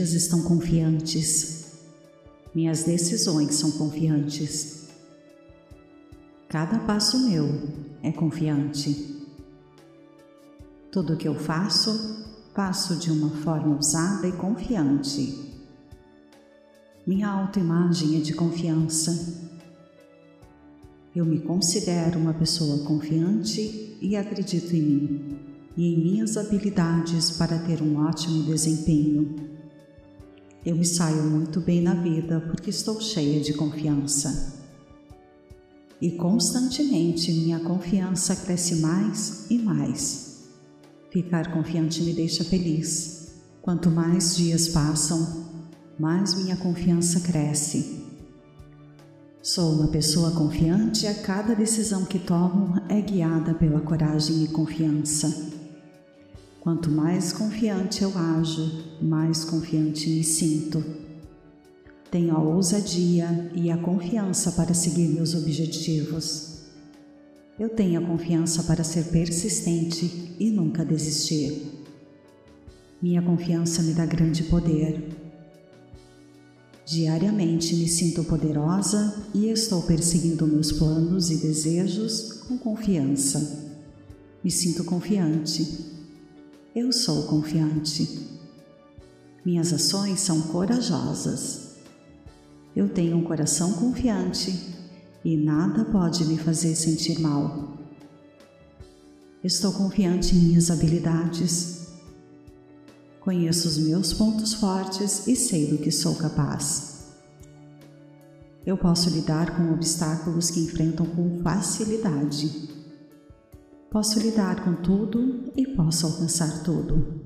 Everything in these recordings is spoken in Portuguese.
Dias estão confiantes. Minhas decisões são confiantes. Cada passo meu é confiante. Tudo que eu faço, faço de uma forma ousada e confiante. Minha autoimagem é de confiança. Eu me considero uma pessoa confiante e acredito em mim e em minhas habilidades para ter um ótimo desempenho. Eu me saio muito bem na vida porque estou cheia de confiança. E constantemente minha confiança cresce mais e mais. Ficar confiante me deixa feliz. Quanto mais dias passam, mais minha confiança cresce. Sou uma pessoa confiante e a cada decisão que tomo é guiada pela coragem e confiança. Quanto mais confiante eu ajo, mais confiante me sinto. Tenho a ousadia e a confiança para seguir meus objetivos. Eu tenho a confiança para ser persistente e nunca desistir. Minha confiança me dá grande poder. Diariamente me sinto poderosa e estou perseguindo meus planos e desejos com confiança. Me sinto confiante eu sou confiante. Minhas ações são corajosas. Eu tenho um coração confiante e nada pode me fazer sentir mal. Estou confiante em minhas habilidades. Conheço os meus pontos fortes e sei do que sou capaz. Eu posso lidar com obstáculos que enfrentam com facilidade. Posso lidar com tudo e posso alcançar tudo.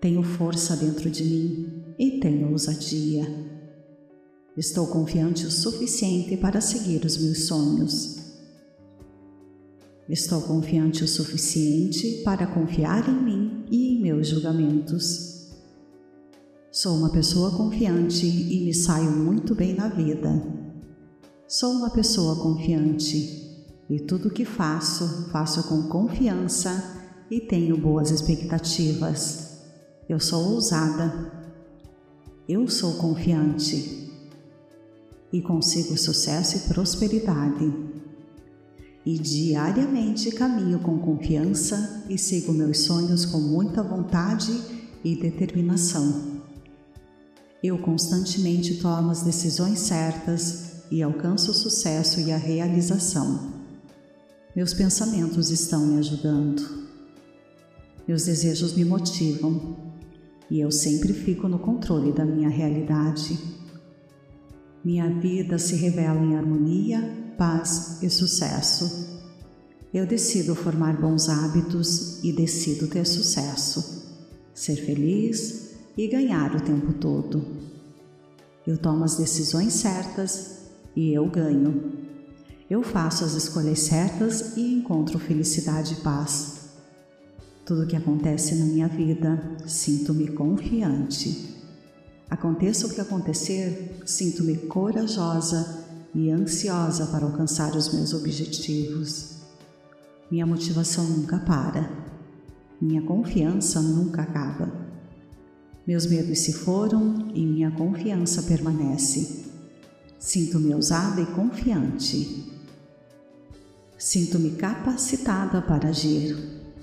Tenho força dentro de mim e tenho ousadia. Estou confiante o suficiente para seguir os meus sonhos. Estou confiante o suficiente para confiar em mim e em meus julgamentos. Sou uma pessoa confiante e me saio muito bem na vida. Sou uma pessoa confiante e tudo que faço, faço com confiança e tenho boas expectativas. Eu sou ousada. Eu sou confiante. E consigo sucesso e prosperidade. E diariamente caminho com confiança e sigo meus sonhos com muita vontade e determinação. Eu constantemente tomo as decisões certas e alcanço o sucesso e a realização. Meus pensamentos estão me ajudando. Meus desejos me motivam e eu sempre fico no controle da minha realidade. Minha vida se revela em harmonia, paz e sucesso. Eu decido formar bons hábitos e decido ter sucesso, ser feliz e ganhar o tempo todo. Eu tomo as decisões certas e eu ganho. Eu faço as escolhas certas e encontro felicidade e paz. Tudo que acontece na minha vida, sinto-me confiante. Aconteça o que acontecer, sinto-me corajosa e ansiosa para alcançar os meus objetivos. Minha motivação nunca para. Minha confiança nunca acaba. Meus medos se foram e minha confiança permanece. Sinto-me ousada e confiante. Sinto-me capacitada para agir.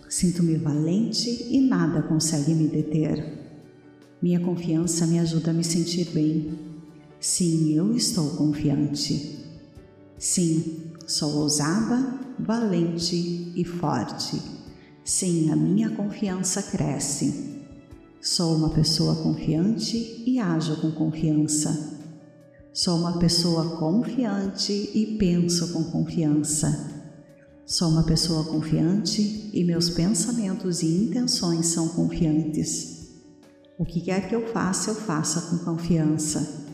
Sinto-me valente e nada consegue me deter. Minha confiança me ajuda a me sentir bem. Sim, eu estou confiante. Sim, sou ousada, valente e forte. Sim, a minha confiança cresce. Sou uma pessoa confiante e ajo com confiança. Sou uma pessoa confiante e penso com confiança. Sou uma pessoa confiante e meus pensamentos e intenções são confiantes. O que quer que eu faça, eu faça com confiança.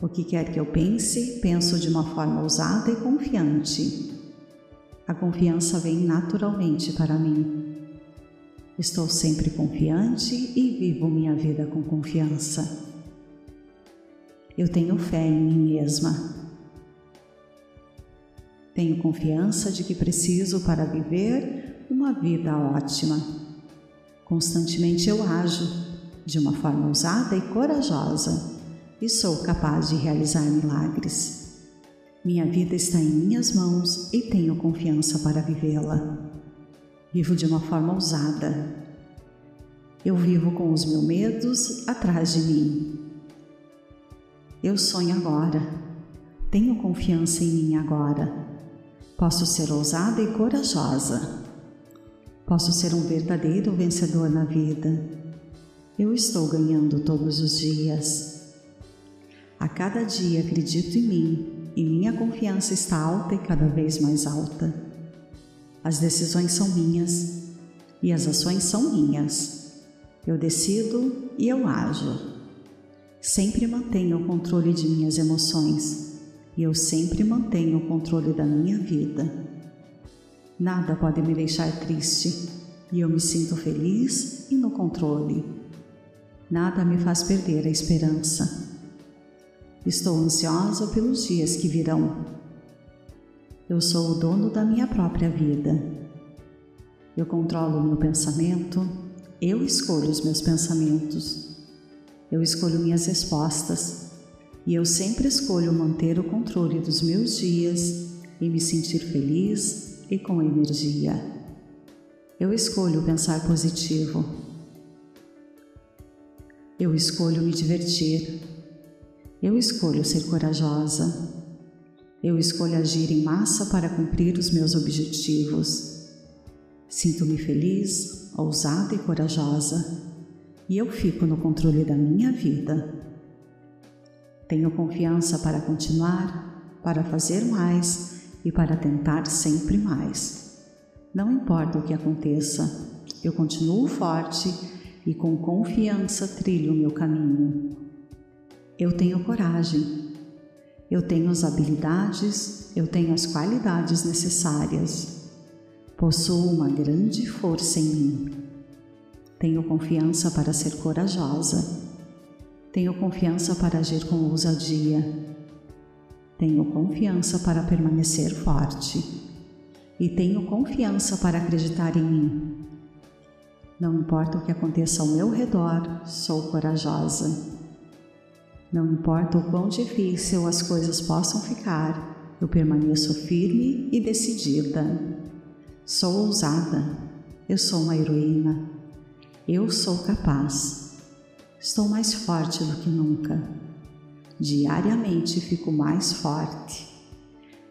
O que quer que eu pense, penso de uma forma ousada e confiante. A confiança vem naturalmente para mim. Estou sempre confiante e vivo minha vida com confiança. Eu tenho fé em mim mesma tenho confiança de que preciso para viver uma vida ótima. Constantemente eu ajo, de uma forma ousada e corajosa e sou capaz de realizar milagres. Minha vida está em minhas mãos e tenho confiança para vivê-la. Vivo de uma forma ousada. Eu vivo com os meus medos atrás de mim. Eu sonho agora. Tenho confiança em mim agora. Posso ser ousada e corajosa. Posso ser um verdadeiro vencedor na vida. Eu estou ganhando todos os dias. A cada dia acredito em mim e minha confiança está alta e cada vez mais alta. As decisões são minhas e as ações são minhas. Eu decido e eu ajo. Sempre mantenho o controle de minhas emoções e eu sempre mantenho o controle da minha vida. Nada pode me deixar triste e eu me sinto feliz e no controle. Nada me faz perder a esperança. Estou ansiosa pelos dias que virão. Eu sou o dono da minha própria vida. Eu controlo o meu pensamento, eu escolho os meus pensamentos. Eu escolho minhas respostas e eu sempre escolho manter o controle dos meus dias e me sentir feliz e com energia. Eu escolho pensar positivo. Eu escolho me divertir. Eu escolho ser corajosa. Eu escolho agir em massa para cumprir os meus objetivos. Sinto-me feliz, ousada e corajosa, e eu fico no controle da minha vida. Tenho confiança para continuar, para fazer mais e para tentar sempre mais. Não importa o que aconteça, eu continuo forte e com confiança trilho o meu caminho. Eu tenho coragem, eu tenho as habilidades, eu tenho as qualidades necessárias. Possuo uma grande força em mim. Tenho confiança para ser corajosa. Tenho confiança para agir com ousadia. Tenho confiança para permanecer forte. E tenho confiança para acreditar em mim. Não importa o que aconteça ao meu redor, sou corajosa. Não importa o quão difícil as coisas possam ficar, eu permaneço firme e decidida. Sou ousada, eu sou uma heroína, eu sou capaz. Estou mais forte do que nunca. Diariamente fico mais forte.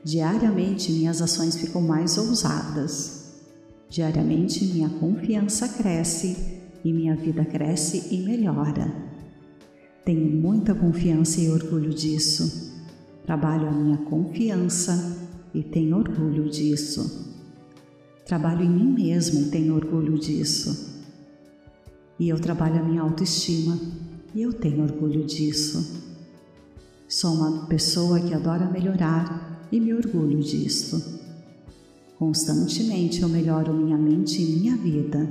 Diariamente minhas ações ficam mais ousadas. Diariamente minha confiança cresce e minha vida cresce e melhora. Tenho muita confiança e orgulho disso. Trabalho a minha confiança e tenho orgulho disso. Trabalho em mim mesma e tenho orgulho disso. E eu trabalho a minha autoestima e eu tenho orgulho disso. Sou uma pessoa que adora melhorar e me orgulho disso. Constantemente eu melhoro minha mente e minha vida,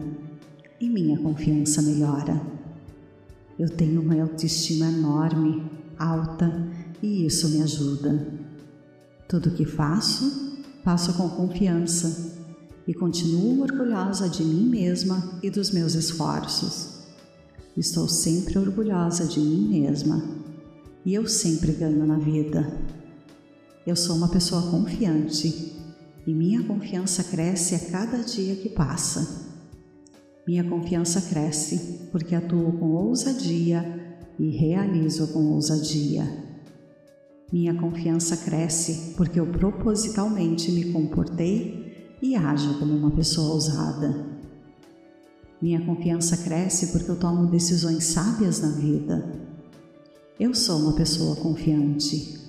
e minha confiança melhora. Eu tenho uma autoestima enorme, alta, e isso me ajuda. Tudo que faço, faço com confiança e continuo orgulhosa de mim mesma e dos meus esforços. Estou sempre orgulhosa de mim mesma e eu sempre ganho na vida. Eu sou uma pessoa confiante e minha confiança cresce a cada dia que passa. Minha confiança cresce porque atuo com ousadia e realizo com ousadia. Minha confiança cresce porque eu propositalmente me comportei e ajo como uma pessoa ousada. Minha confiança cresce porque eu tomo decisões sábias na vida. Eu sou uma pessoa confiante.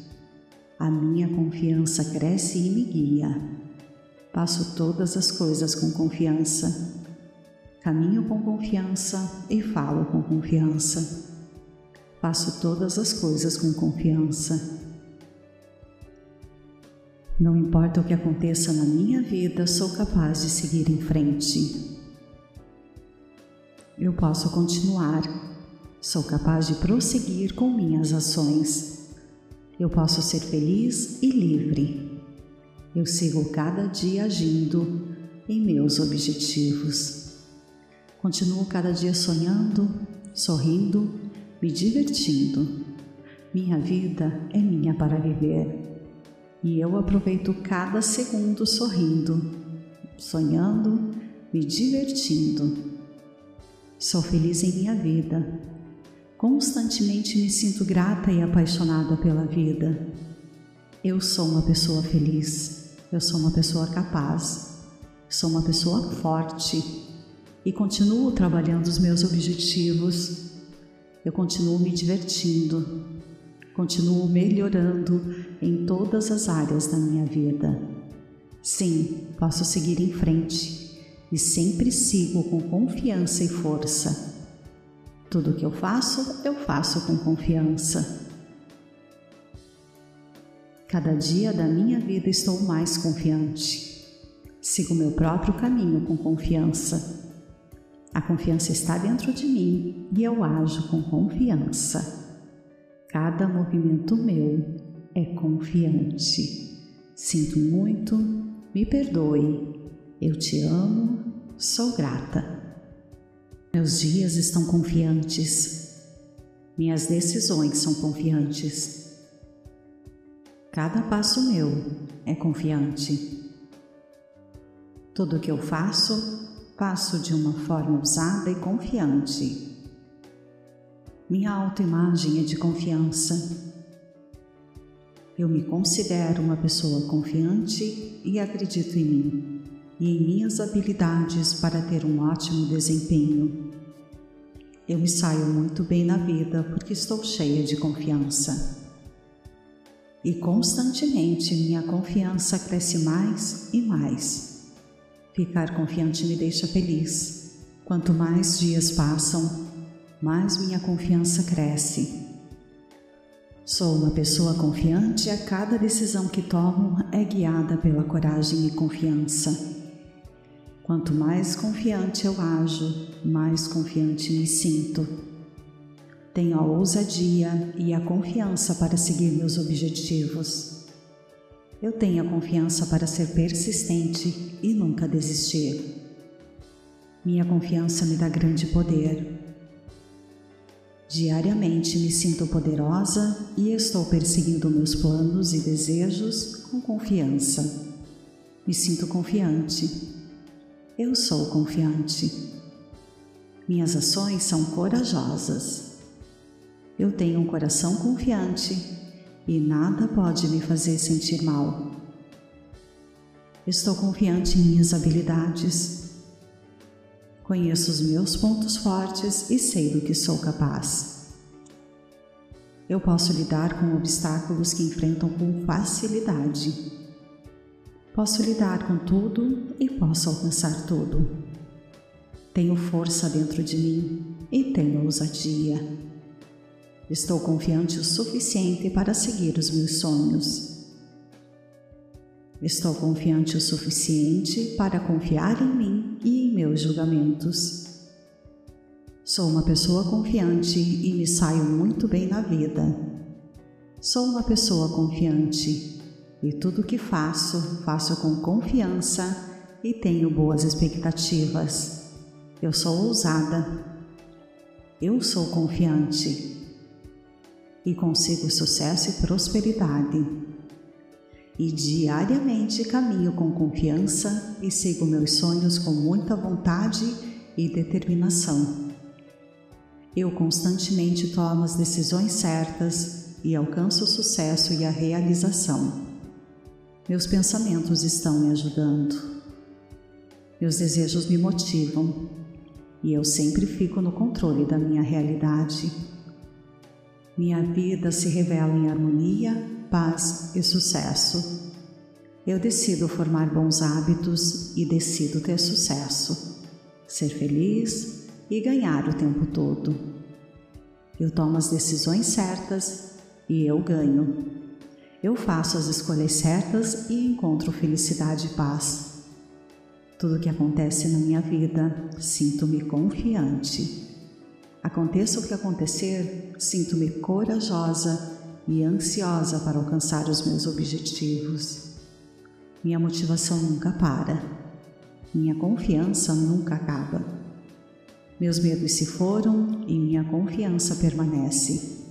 A minha confiança cresce e me guia. Faço todas as coisas com confiança Caminho com confiança e falo com confiança. Faço todas as coisas com confiança. Não importa o que aconteça na minha vida, sou capaz de seguir em frente. Eu posso continuar. Sou capaz de prosseguir com minhas ações. Eu posso ser feliz e livre. Eu sigo cada dia agindo em meus objetivos. Continuo cada dia sonhando, sorrindo, me divertindo. Minha vida é minha para viver e eu aproveito cada segundo sorrindo, sonhando, me divertindo. Sou feliz em minha vida. Constantemente me sinto grata e apaixonada pela vida. Eu sou uma pessoa feliz. Eu sou uma pessoa capaz. Sou uma pessoa forte e continuo trabalhando os meus objetivos. Eu continuo me divertindo, continuo melhorando em todas as áreas da minha vida. Sim, posso seguir em frente e sempre sigo com confiança e força. Tudo que eu faço, eu faço com confiança. Cada dia da minha vida estou mais confiante. Sigo meu próprio caminho com confiança a confiança está dentro de mim e eu ajo com confiança. Cada movimento meu é confiante. Sinto muito, me perdoe. Eu te amo, sou grata. Meus dias estão confiantes. Minhas decisões são confiantes. Cada passo meu é confiante. Tudo que eu faço Faço de uma forma ousada e confiante. Minha autoimagem é de confiança. Eu me considero uma pessoa confiante e acredito em mim e em minhas habilidades para ter um ótimo desempenho. Eu me saio muito bem na vida porque estou cheia de confiança. E constantemente minha confiança cresce mais e mais. Ficar confiante me deixa feliz. Quanto mais dias passam, mais minha confiança cresce. Sou uma pessoa confiante e a cada decisão que tomo é guiada pela coragem e confiança. Quanto mais confiante eu ajo, mais confiante me sinto. Tenho a ousadia e a confiança para seguir meus objetivos. Eu tenho a confiança para ser persistente e nunca desistir. Minha confiança me dá grande poder. Diariamente me sinto poderosa e estou perseguindo meus planos e desejos com confiança. Me sinto confiante. Eu sou confiante. Minhas ações são corajosas. Eu tenho um coração confiante e nada pode me fazer sentir mal. Estou confiante em minhas habilidades. Conheço os meus pontos fortes e sei do que sou capaz. Eu posso lidar com obstáculos que enfrentam com facilidade. Posso lidar com tudo e posso alcançar tudo. Tenho força dentro de mim e tenho ousadia. Estou confiante o suficiente para seguir os meus sonhos. Estou confiante o suficiente para confiar em mim e em meus julgamentos. Sou uma pessoa confiante e me saio muito bem na vida. Sou uma pessoa confiante e tudo que faço, faço com confiança e tenho boas expectativas. Eu sou ousada. Eu sou confiante e consigo sucesso e prosperidade. E diariamente caminho com confiança e sigo meus sonhos com muita vontade e determinação. Eu constantemente tomo as decisões certas e alcanço o sucesso e a realização. Meus pensamentos estão me ajudando. Meus desejos me motivam e eu sempre fico no controle da minha realidade minha vida se revela em harmonia, paz e sucesso. Eu decido formar bons hábitos e decido ter sucesso, ser feliz e ganhar o tempo todo. Eu tomo as decisões certas e eu ganho. Eu faço as escolhas certas e encontro felicidade e paz. Tudo que acontece na minha vida, sinto-me confiante. Aconteça o que acontecer, sinto-me corajosa e ansiosa para alcançar os meus objetivos. Minha motivação nunca para. Minha confiança nunca acaba. Meus medos se foram e minha confiança permanece.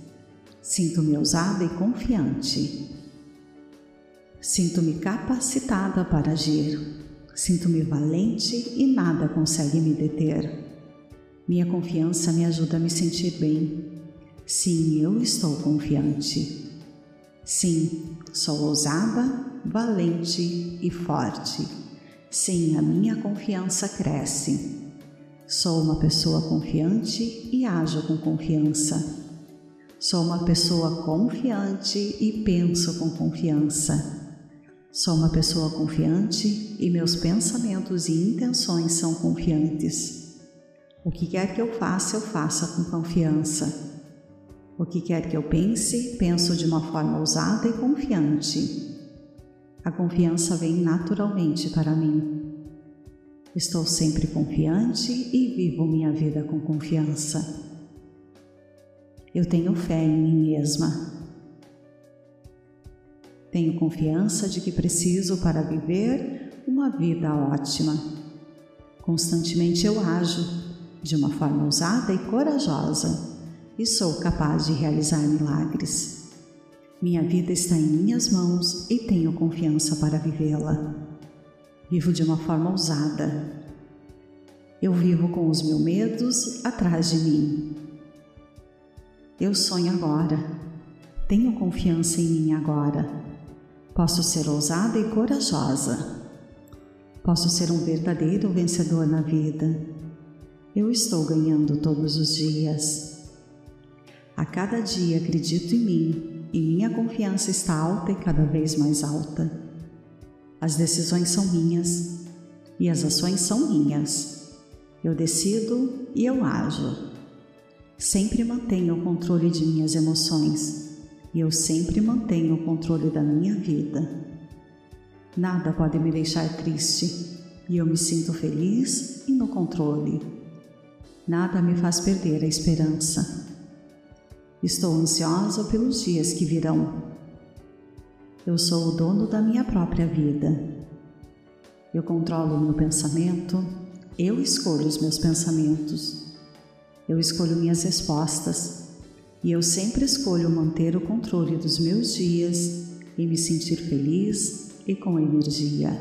Sinto-me ousada e confiante. Sinto-me capacitada para agir. Sinto-me valente e nada consegue me deter. Minha confiança me ajuda a me sentir bem. Sim, eu estou confiante. Sim, sou ousada, valente e forte. Sim, a minha confiança cresce. Sou uma pessoa confiante e ajo com confiança. Sou uma pessoa confiante e penso com confiança. Sou uma pessoa confiante e meus pensamentos e intenções são confiantes. O que quer que eu faça, eu faça com confiança. O que quer que eu pense, penso de uma forma ousada e confiante. A confiança vem naturalmente para mim. Estou sempre confiante e vivo minha vida com confiança. Eu tenho fé em mim mesma. Tenho confiança de que preciso para viver uma vida ótima. Constantemente eu ajo de uma forma ousada e corajosa e sou capaz de realizar milagres. Minha vida está em minhas mãos e tenho confiança para vivê-la. Vivo de uma forma ousada. Eu vivo com os meus medos atrás de mim. Eu sonho agora. Tenho confiança em mim agora. Posso ser ousada e corajosa. Posso ser um verdadeiro vencedor na vida. Eu estou ganhando todos os dias. A cada dia acredito em mim e minha confiança está alta e cada vez mais alta. As decisões são minhas e as ações são minhas. Eu decido e eu ajo. Sempre mantenho o controle de minhas emoções e eu sempre mantenho o controle da minha vida. Nada pode me deixar triste e eu me sinto feliz e no controle. Nada me faz perder a esperança. Estou ansiosa pelos dias que virão eu sou o dono da minha própria vida. Eu controlo o meu pensamento, eu escolho os meus pensamentos, eu escolho minhas respostas e eu sempre escolho manter o controle dos meus dias e me sentir feliz e com energia.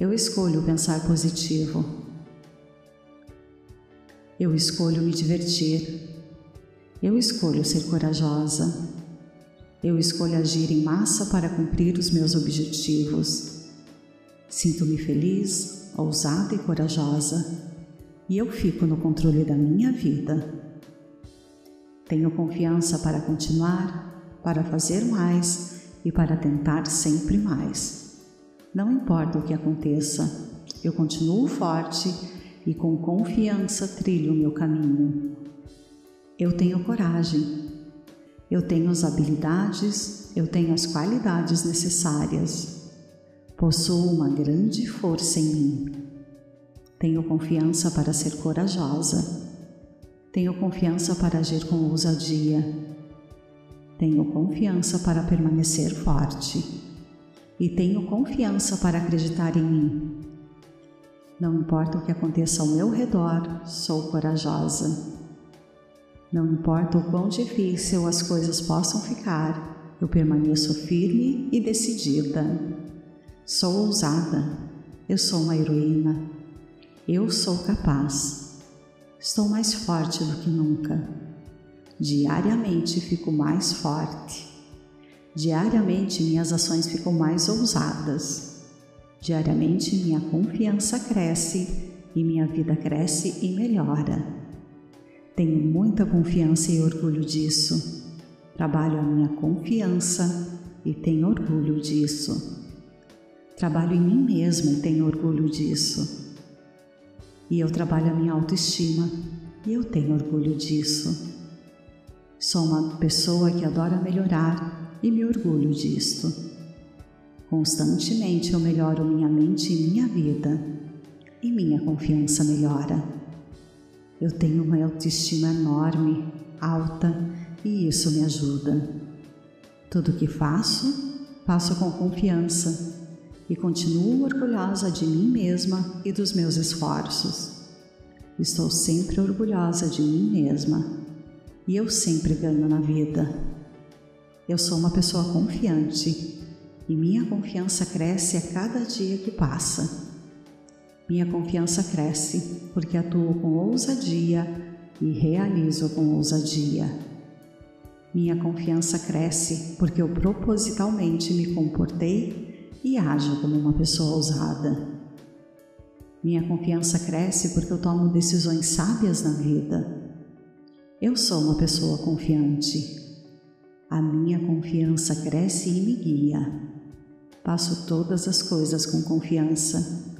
Eu escolho pensar positivo. Eu escolho me divertir. Eu escolho ser corajosa. Eu escolho agir em massa para cumprir os meus objetivos. Sinto-me feliz, ousada e corajosa, e eu fico no controle da minha vida. Tenho confiança para continuar, para fazer mais e para tentar sempre mais. Não importa o que aconteça, eu continuo forte e com confiança trilho o meu caminho. Eu tenho coragem eu tenho as habilidades, eu tenho as qualidades necessárias. Possuo uma grande força em mim. Tenho confiança para ser corajosa. Tenho confiança para agir com ousadia. Tenho confiança para permanecer forte. E tenho confiança para acreditar em mim. Não importa o que aconteça ao meu redor, sou corajosa. Não importa o quão difícil as coisas possam ficar, eu permaneço firme e decidida. Sou ousada, eu sou uma heroína, eu sou capaz. Estou mais forte do que nunca. Diariamente fico mais forte. Diariamente minhas ações ficam mais ousadas. Diariamente minha confiança cresce e minha vida cresce e melhora. Tenho muita confiança e orgulho disso. Trabalho a minha confiança e tenho orgulho disso. Trabalho em mim mesma e tenho orgulho disso. E eu trabalho a minha autoestima e eu tenho orgulho disso. Sou uma pessoa que adora melhorar e me orgulho disto. Constantemente eu melhoro minha mente e minha vida, e minha confiança melhora. Eu tenho uma autoestima enorme, alta, e isso me ajuda. Tudo que faço, faço com confiança e continuo orgulhosa de mim mesma e dos meus esforços. Estou sempre orgulhosa de mim mesma e eu sempre ganho na vida. Eu sou uma pessoa confiante e minha confiança cresce a cada dia que passa. Minha confiança cresce porque atuo com ousadia e realizo com ousadia. Minha confiança cresce porque eu propositalmente me comportei e ajo como uma pessoa ousada. Minha confiança cresce porque eu tomo decisões sábias na vida. Eu sou uma pessoa confiante. A minha confiança cresce e me guia. Faço todas as coisas com confiança.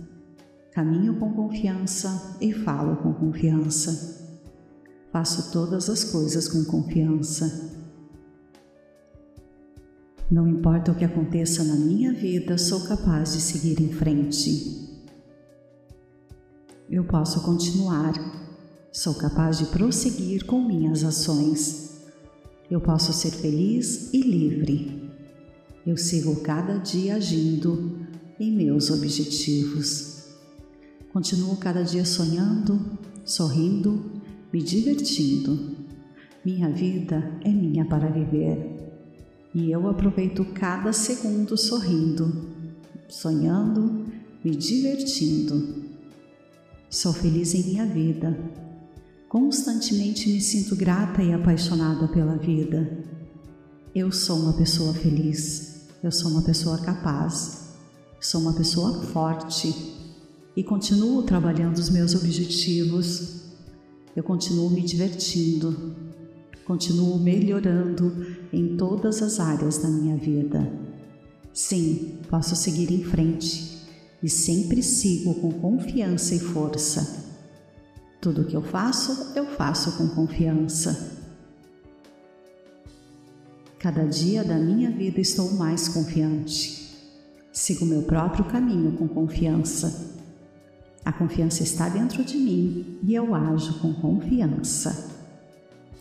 Caminho com confiança e falo com confiança. Faço todas as coisas com confiança. Não importa o que aconteça na minha vida, sou capaz de seguir em frente. Eu posso continuar. Sou capaz de prosseguir com minhas ações. Eu posso ser feliz e livre. Eu sigo cada dia agindo em meus objetivos. Continuo cada dia sonhando, sorrindo, me divertindo. Minha vida é minha para viver e eu aproveito cada segundo sorrindo, sonhando, me divertindo Sou feliz em minha vida. Constantemente me sinto grata e apaixonada pela vida. Eu sou uma pessoa feliz. Eu sou uma pessoa capaz. Sou uma pessoa forte e continuo trabalhando os meus objetivos. Eu continuo me divertindo. Continuo melhorando em todas as áreas da minha vida. Sim, posso seguir em frente e sempre sigo com confiança e força. Tudo que eu faço, eu faço com confiança. Cada dia da minha vida estou mais confiante. Sigo meu próprio caminho com confiança. A confiança está dentro de mim e eu ajo com confiança.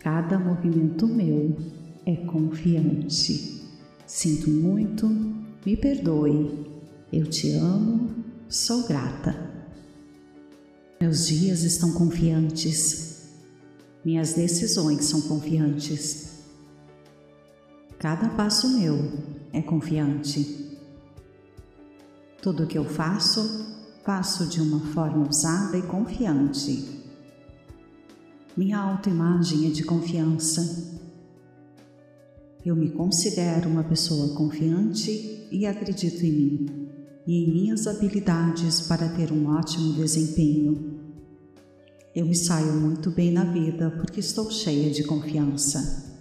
Cada movimento meu é confiante. Sinto muito, me perdoe, eu te amo, sou grata. Meus dias estão confiantes. Minhas decisões são confiantes. Cada passo meu é confiante. Tudo que eu faço, faço de uma forma ousada e confiante. Minha autoimagem é de confiança. Eu me considero uma pessoa confiante e acredito em mim e em minhas habilidades para ter um ótimo desempenho. Eu me saio muito bem na vida porque estou cheia de confiança.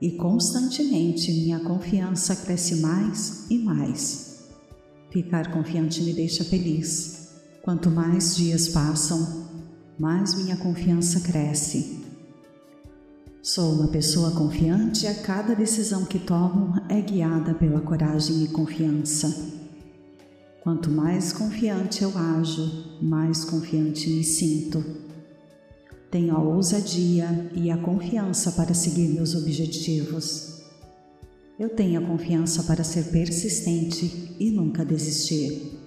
E constantemente minha confiança cresce mais e mais. Ficar confiante me deixa feliz. Quanto mais dias passam, mais minha confiança cresce. Sou uma pessoa confiante e a cada decisão que tomo é guiada pela coragem e confiança. Quanto mais confiante eu ajo, mais confiante me sinto. Tenho a ousadia e a confiança para seguir meus objetivos. Eu tenho a confiança para ser persistente e nunca desistir.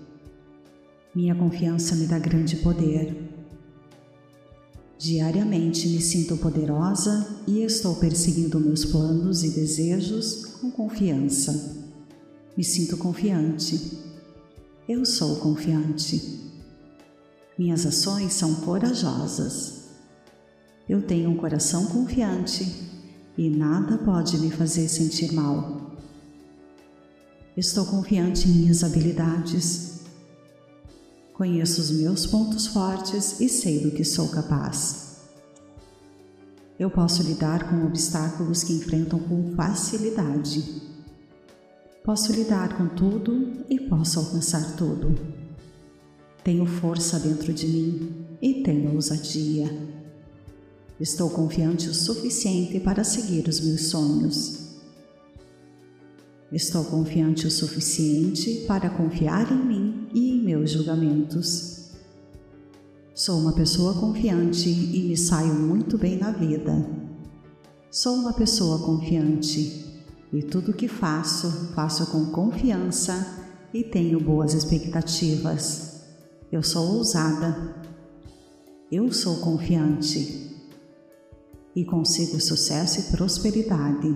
Minha confiança me dá grande poder. Diariamente me sinto poderosa e estou perseguindo meus planos e desejos com confiança. Me sinto confiante eu sou confiante. Minhas ações são corajosas. Eu tenho um coração confiante e nada pode me fazer sentir mal. Estou confiante em minhas habilidades. Conheço os meus pontos fortes e sei do que sou capaz. Eu posso lidar com obstáculos que enfrentam com facilidade. Posso lidar com tudo e posso alcançar tudo. Tenho força dentro de mim e tenho ousadia. Estou confiante o suficiente para seguir os meus sonhos. Estou confiante o suficiente para confiar em mim e em meus julgamentos. Sou uma pessoa confiante e me saio muito bem na vida. Sou uma pessoa confiante e tudo que faço, faço com confiança e tenho boas expectativas. Eu sou ousada. Eu sou confiante e consigo sucesso e prosperidade.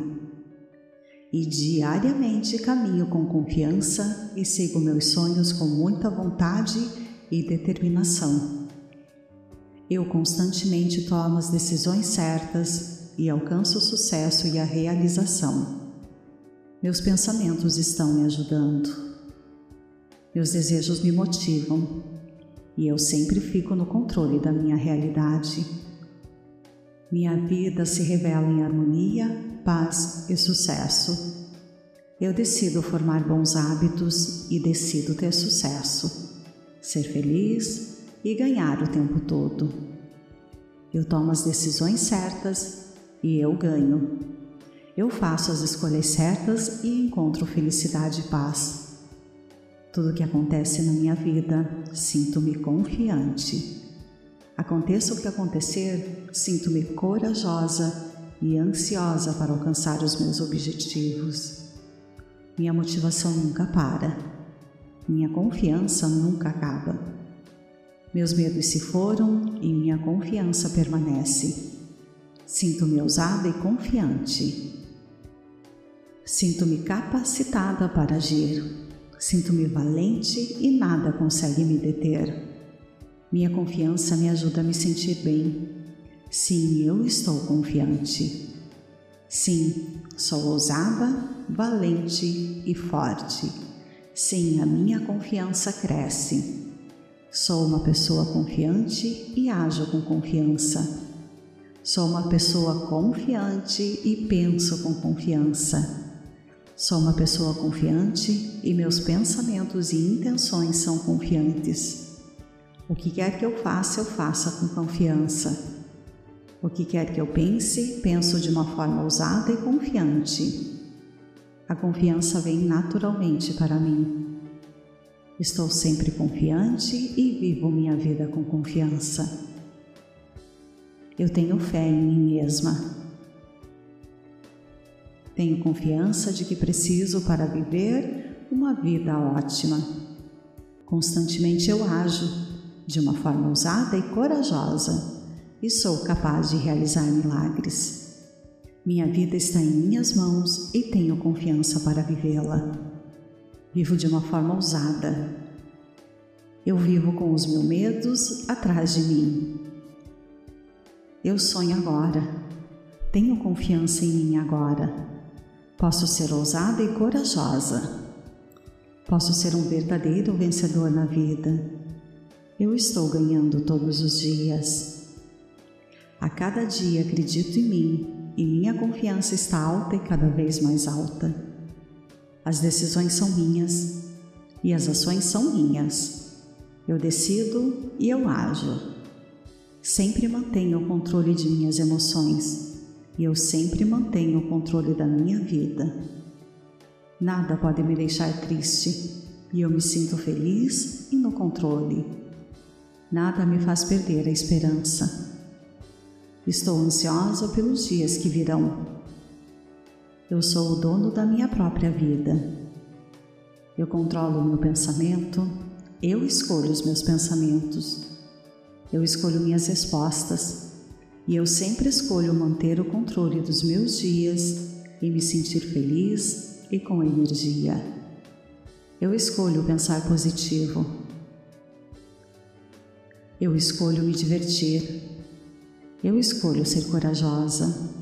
E diariamente caminho com confiança e sigo meus sonhos com muita vontade e determinação. Eu constantemente tomo as decisões certas e alcanço o sucesso e a realização. Meus pensamentos estão me ajudando. Meus desejos me motivam e eu sempre fico no controle da minha realidade. Minha vida se revela em harmonia, paz e sucesso. Eu decido formar bons hábitos e decido ter sucesso, ser feliz e ganhar o tempo todo. Eu tomo as decisões certas e eu ganho. Eu faço as escolhas certas e encontro felicidade e paz. Tudo que acontece na minha vida, sinto-me confiante. Aconteça o que acontecer, sinto-me corajosa e ansiosa para alcançar os meus objetivos. Minha motivação nunca para. Minha confiança nunca acaba. Meus medos se foram e minha confiança permanece. Sinto-me ousada e confiante. Sinto-me capacitada para agir. Sinto-me valente e nada consegue me deter. Minha confiança me ajuda a me sentir bem. Sim, eu estou confiante. Sim, sou ousada, valente e forte. Sim, a minha confiança cresce. Sou uma pessoa confiante e ajo com confiança. Sou uma pessoa confiante e penso com confiança. Sou uma pessoa confiante e meus pensamentos e intenções são confiantes. O que quer que eu faça, eu faça com confiança. O que quer que eu pense, penso de uma forma ousada e confiante. A confiança vem naturalmente para mim. Estou sempre confiante e vivo minha vida com confiança. Eu tenho fé em mim mesma. Tenho confiança de que preciso para viver uma vida ótima. Constantemente eu ajo de uma forma ousada e corajosa e sou capaz de realizar milagres. Minha vida está em minhas mãos e tenho confiança para vivê-la. Vivo de uma forma ousada. Eu vivo com os meus medos atrás de mim. Eu sonho agora. Tenho confiança em mim agora. Posso ser ousada e corajosa. Posso ser um verdadeiro vencedor na vida. Eu estou ganhando todos os dias. A cada dia acredito em mim e minha confiança está alta e cada vez mais alta. As decisões são minhas e as ações são minhas. Eu decido e eu ajo. Sempre mantenho o controle de minhas emoções e eu sempre mantenho o controle da minha vida. Nada pode me deixar triste e eu me sinto feliz e no controle. Nada me faz perder a esperança. Estou ansiosa pelos dias que virão. Eu sou o dono da minha própria vida. Eu controlo o meu pensamento, eu escolho os meus pensamentos. Eu escolho minhas respostas e eu sempre escolho manter o controle dos meus dias e me sentir feliz e com energia. Eu escolho pensar positivo. Eu escolho me divertir. Eu escolho ser corajosa.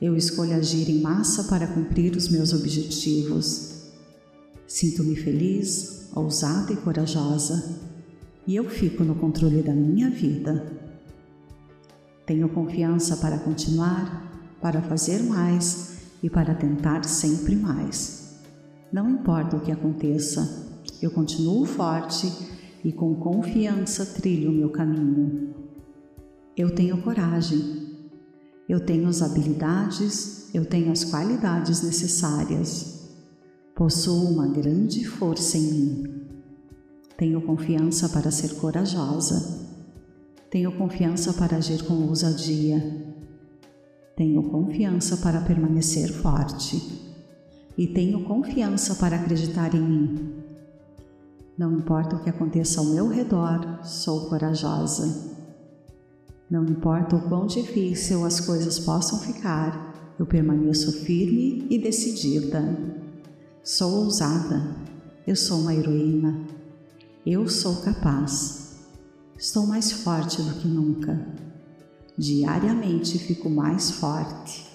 Eu escolho agir em massa para cumprir os meus objetivos. Sinto-me feliz, ousada e corajosa, e eu fico no controle da minha vida. Tenho confiança para continuar, para fazer mais e para tentar sempre mais. Não importa o que aconteça, eu continuo forte e com confiança trilho o meu caminho. Eu tenho coragem, eu tenho as habilidades, eu tenho as qualidades necessárias. Possuo uma grande força em mim. Tenho confiança para ser corajosa tenho confiança para agir com ousadia. Tenho confiança para permanecer forte. E tenho confiança para acreditar em mim. Não importa o que aconteça ao meu redor, sou corajosa. Não importa o quão difícil as coisas possam ficar, eu permaneço firme e decidida. Sou ousada, eu sou uma heroína, eu sou capaz. Estou mais forte do que nunca. Diariamente fico mais forte.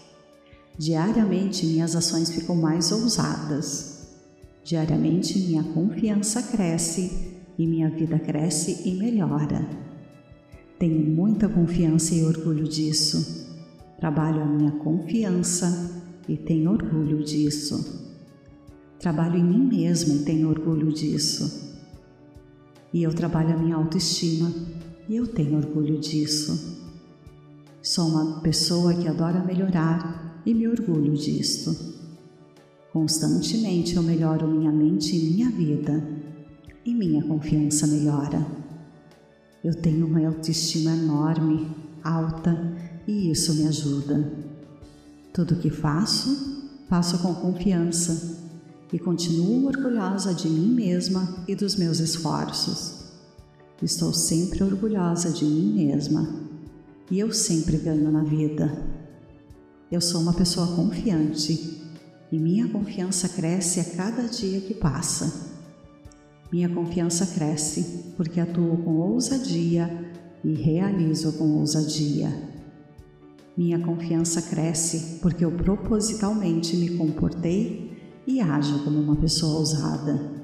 Diariamente minhas ações ficam mais ousadas. Diariamente minha confiança cresce e minha vida cresce e melhora. Tenho muita confiança e orgulho disso. Trabalho a minha confiança e tenho orgulho disso. Trabalho em mim mesma e tenho orgulho disso. E eu trabalho a minha autoestima e eu tenho orgulho disso. Sou uma pessoa que adora melhorar e me orgulho disso. Constantemente eu melhoro minha mente e minha vida, e minha confiança melhora. Eu tenho uma autoestima enorme, alta, e isso me ajuda. Tudo que faço, faço com confiança e continuo orgulhosa de mim mesma e dos meus esforços. Estou sempre orgulhosa de mim mesma e eu sempre ganho na vida. Eu sou uma pessoa confiante e minha confiança cresce a cada dia que passa. Minha confiança cresce porque atuo com ousadia e realizo com ousadia. Minha confiança cresce porque eu propositalmente me comportei e ajo como uma pessoa ousada.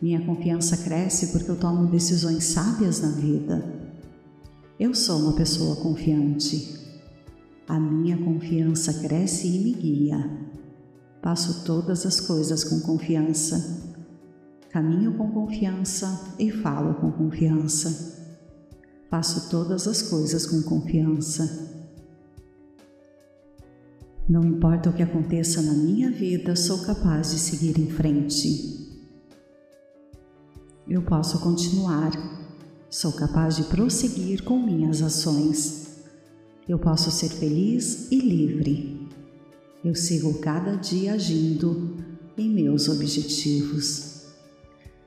Minha confiança cresce porque eu tomo decisões sábias na vida. Eu sou uma pessoa confiante. A minha confiança cresce e me guia. Faço todas as coisas com confiança Caminho com confiança e falo com confiança. Faço todas as coisas com confiança. Não importa o que aconteça na minha vida, sou capaz de seguir em frente. Eu posso continuar. Sou capaz de prosseguir com minhas ações. Eu posso ser feliz e livre. Eu sigo cada dia agindo em meus objetivos.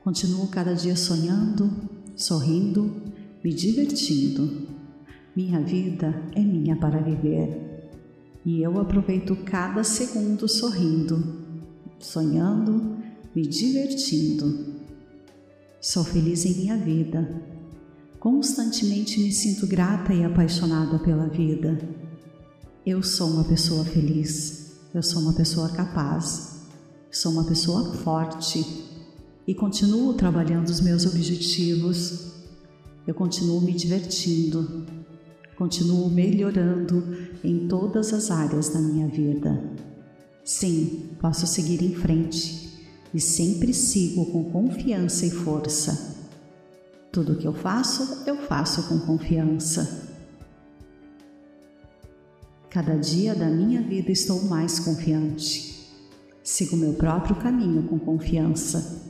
Continuo cada dia sonhando, sorrindo, me divertindo. Minha vida é minha para viver e eu aproveito cada segundo sorrindo, sonhando, me divertindo. Sou feliz em minha vida. Constantemente me sinto grata e apaixonada pela vida. Eu sou uma pessoa feliz. Eu sou uma pessoa capaz. Sou uma pessoa forte e continuo trabalhando os meus objetivos. Eu continuo me divertindo, continuo melhorando em todas as áreas da minha vida. Sim, posso seguir em frente e sempre sigo com confiança e força. Tudo que eu faço, eu faço com confiança. Cada dia da minha vida estou mais confiante. Sigo meu próprio caminho com confiança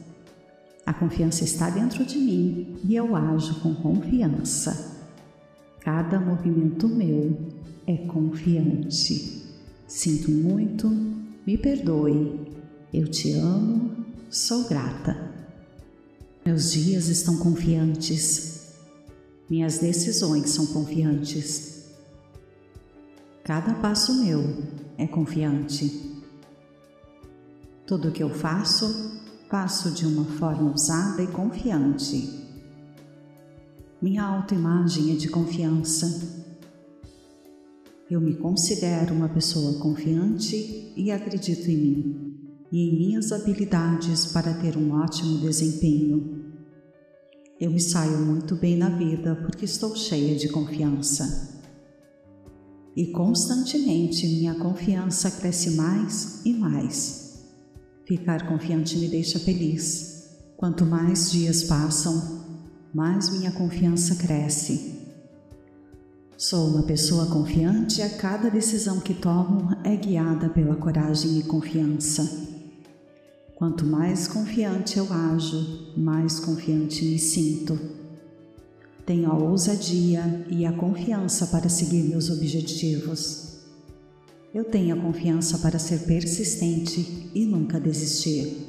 a confiança está dentro de mim e eu ajo com confiança. Cada movimento meu é confiante. Sinto muito, me perdoe. Eu te amo, sou grata. Meus dias estão confiantes. Minhas decisões são confiantes. Cada passo meu é confiante. Tudo que eu faço Faço de uma forma ousada e confiante. Minha autoimagem é de confiança. Eu me considero uma pessoa confiante e acredito em mim e em minhas habilidades para ter um ótimo desempenho. Eu me saio muito bem na vida porque estou cheia de confiança. E constantemente minha confiança cresce mais e mais Ficar confiante me deixa feliz. Quanto mais dias passam, mais minha confiança cresce. Sou uma pessoa confiante e a cada decisão que tomo é guiada pela coragem e confiança. Quanto mais confiante eu ajo, mais confiante me sinto. Tenho a ousadia e a confiança para seguir meus objetivos. Eu tenho a confiança para ser persistente e nunca desistir.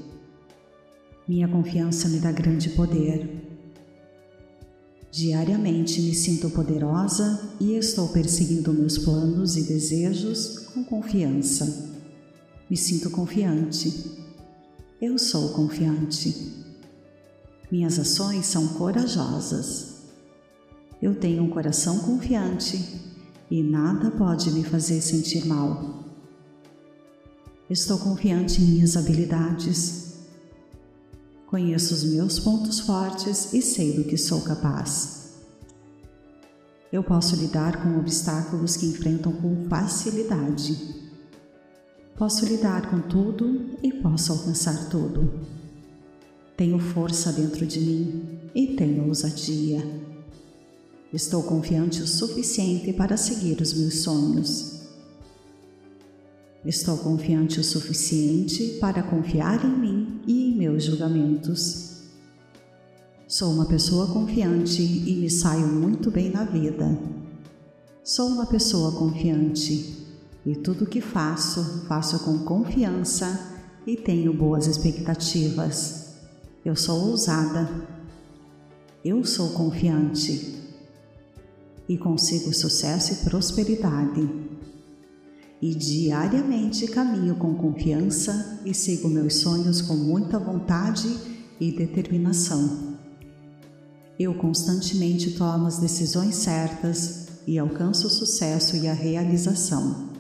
Minha confiança me dá grande poder. Diariamente me sinto poderosa e estou perseguindo meus planos e desejos com confiança. Me sinto confiante. Eu sou confiante. Minhas ações são corajosas. Eu tenho um coração confiante e nada pode me fazer sentir mal. Estou confiante em minhas habilidades Conheço os meus pontos fortes e sei do que sou capaz. Eu posso lidar com obstáculos que enfrentam com facilidade. Posso lidar com tudo e posso alcançar tudo. Tenho força dentro de mim e tenho ousadia. Estou confiante o suficiente para seguir os meus sonhos. Estou confiante o suficiente para confiar em mim e em meus julgamentos. Sou uma pessoa confiante e me saio muito bem na vida. Sou uma pessoa confiante e tudo o que faço, faço com confiança e tenho boas expectativas. Eu sou ousada. Eu sou confiante e consigo sucesso e prosperidade e diariamente caminho com confiança e sigo meus sonhos com muita vontade e determinação. Eu constantemente tomo as decisões certas e alcanço o sucesso e a realização.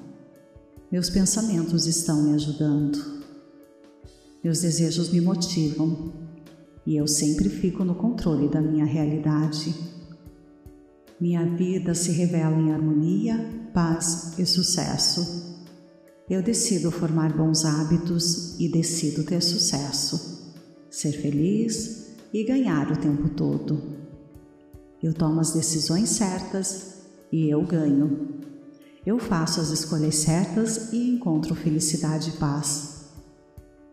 Meus pensamentos estão me ajudando. Meus desejos me motivam e eu sempre fico no controle da minha realidade. Minha vida se revela em harmonia paz e sucesso. Eu decido formar bons hábitos e decido ter sucesso, ser feliz e ganhar o tempo todo. Eu tomo as decisões certas e eu ganho. Eu faço as escolhas certas e encontro felicidade e paz.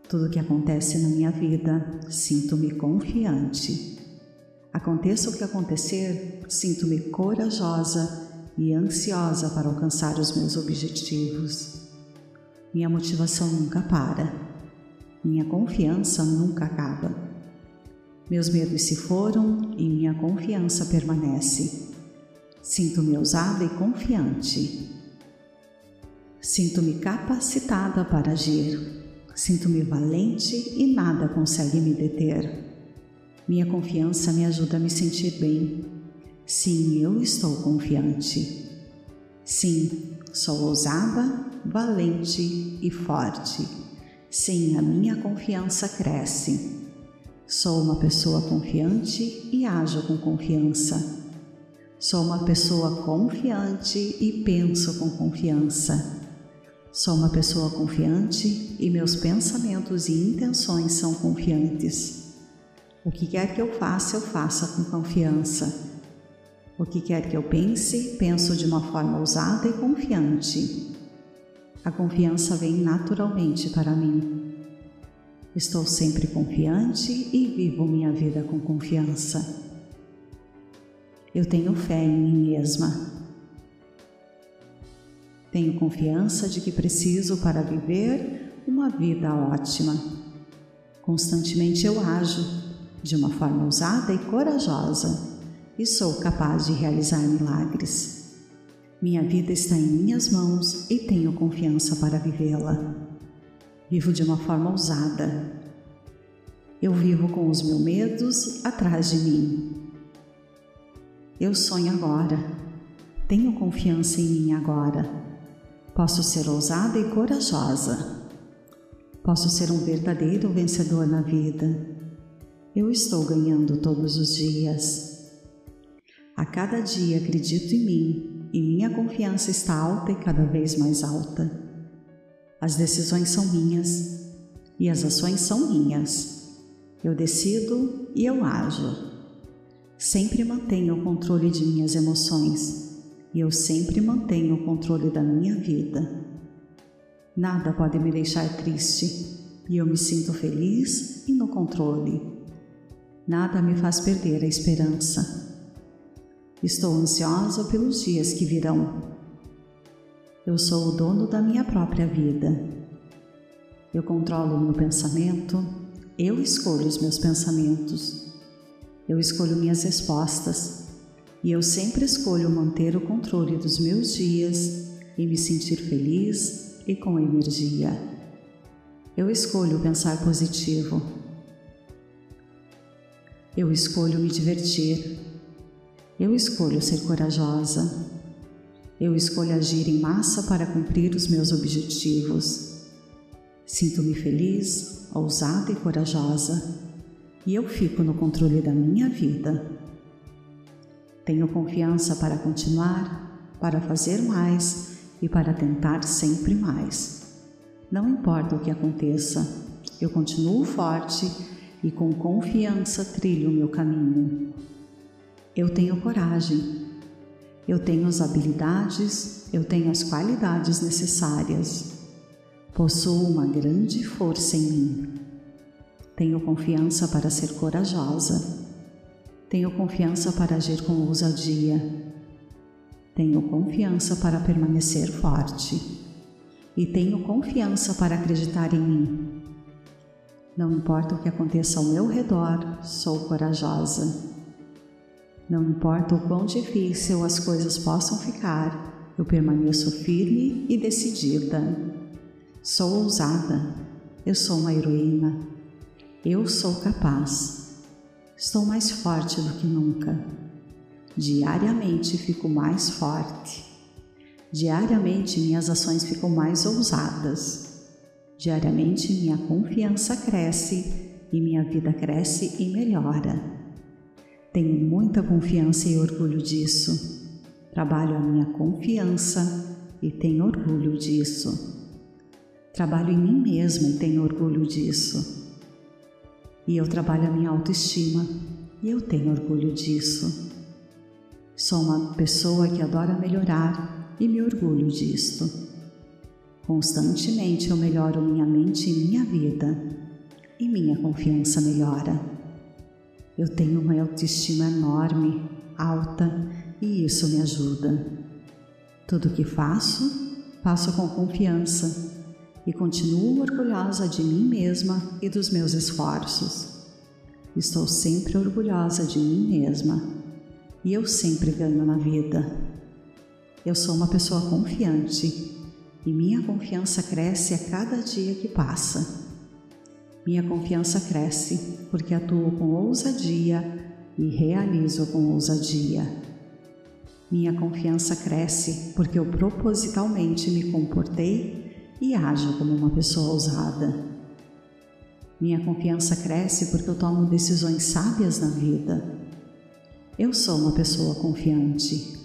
Tudo que acontece na minha vida, sinto-me confiante. Aconteça o que acontecer, sinto-me corajosa e ansiosa para alcançar os meus objetivos. Minha motivação nunca para, minha confiança nunca acaba. Meus medos se foram e minha confiança permanece. Sinto-me ousada e confiante. Sinto-me capacitada para agir. Sinto-me valente e nada consegue me deter. Minha confiança me ajuda a me sentir bem Sim, eu estou confiante. Sim, sou ousada, valente e forte. Sim, a minha confiança cresce. Sou uma pessoa confiante e ajo com confiança. Sou uma pessoa confiante e penso com confiança. Sou uma pessoa confiante e meus pensamentos e intenções são confiantes. O que quer que eu faça, eu faça com confiança o que quer que eu pense, penso de uma forma ousada e confiante. A confiança vem naturalmente para mim. Estou sempre confiante e vivo minha vida com confiança. Eu tenho fé em mim mesma. Tenho confiança de que preciso para viver uma vida ótima. Constantemente eu ajo de uma forma ousada e corajosa e sou capaz de realizar milagres. Minha vida está em minhas mãos e tenho confiança para vivê-la. Vivo de uma forma ousada. Eu vivo com os meus medos atrás de mim. Eu sonho agora. Tenho confiança em mim agora. Posso ser ousada e corajosa. Posso ser um verdadeiro vencedor na vida. Eu estou ganhando todos os dias. A cada dia acredito em mim e minha confiança está alta e cada vez mais alta. As decisões são minhas e as ações são minhas. Eu decido e eu ajo. Sempre mantenho o controle de minhas emoções e eu sempre mantenho o controle da minha vida. Nada pode me deixar triste e eu me sinto feliz e no controle. Nada me faz perder a esperança. Estou ansiosa pelos dias que virão. Eu sou o dono da minha própria vida. Eu controlo o meu pensamento, eu escolho os meus pensamentos. Eu escolho minhas respostas, E eu sempre escolho manter o controle dos meus dias e me sentir feliz e com energia. Eu escolho pensar positivo. Eu escolho me divertir. Eu escolho ser corajosa. Eu escolho agir em massa para cumprir os meus objetivos. Sinto-me feliz, ousada e corajosa, e eu fico no controle da minha vida. Tenho confiança para continuar, para fazer mais e para tentar sempre mais. Não importa o que aconteça, eu continuo forte e com confiança trilho o meu caminho. Eu tenho coragem, eu tenho as habilidades, eu tenho as qualidades necessárias. Possuo uma grande força em mim. Tenho confiança para ser corajosa. Tenho confiança para agir com ousadia. Tenho confiança para permanecer forte e tenho confiança para acreditar em mim. Não importa o que aconteça ao meu redor, sou corajosa. Não importa o quão difícil as coisas possam ficar, eu permaneço firme e decidida. Sou ousada, eu sou uma heroína, eu sou capaz. Estou mais forte do que nunca. Diariamente fico mais forte. Diariamente minhas ações ficam mais ousadas. Diariamente minha confiança cresce e minha vida cresce e melhora. Tenho muita confiança e orgulho disso. Trabalho a minha confiança e tenho orgulho disso. Trabalho em mim mesma e tenho orgulho disso. E eu trabalho a minha autoestima e eu tenho orgulho disso. Sou uma pessoa que adora melhorar e me orgulho disto. Constantemente eu melhoro minha mente e minha vida, e minha confiança melhora. Eu tenho uma autoestima enorme, alta, e isso me ajuda. Tudo que faço, faço com confiança e continuo orgulhosa de mim mesma e dos meus esforços. Estou sempre orgulhosa de mim mesma e eu sempre ganho na vida. Eu sou uma pessoa confiante e minha confiança cresce a cada dia que passa. Minha confiança cresce porque atuo com ousadia e realizo com ousadia. Minha confiança cresce porque eu propositalmente me comportei e ajo como uma pessoa ousada. Minha confiança cresce porque eu tomo decisões sábias na vida eu sou uma pessoa confiante.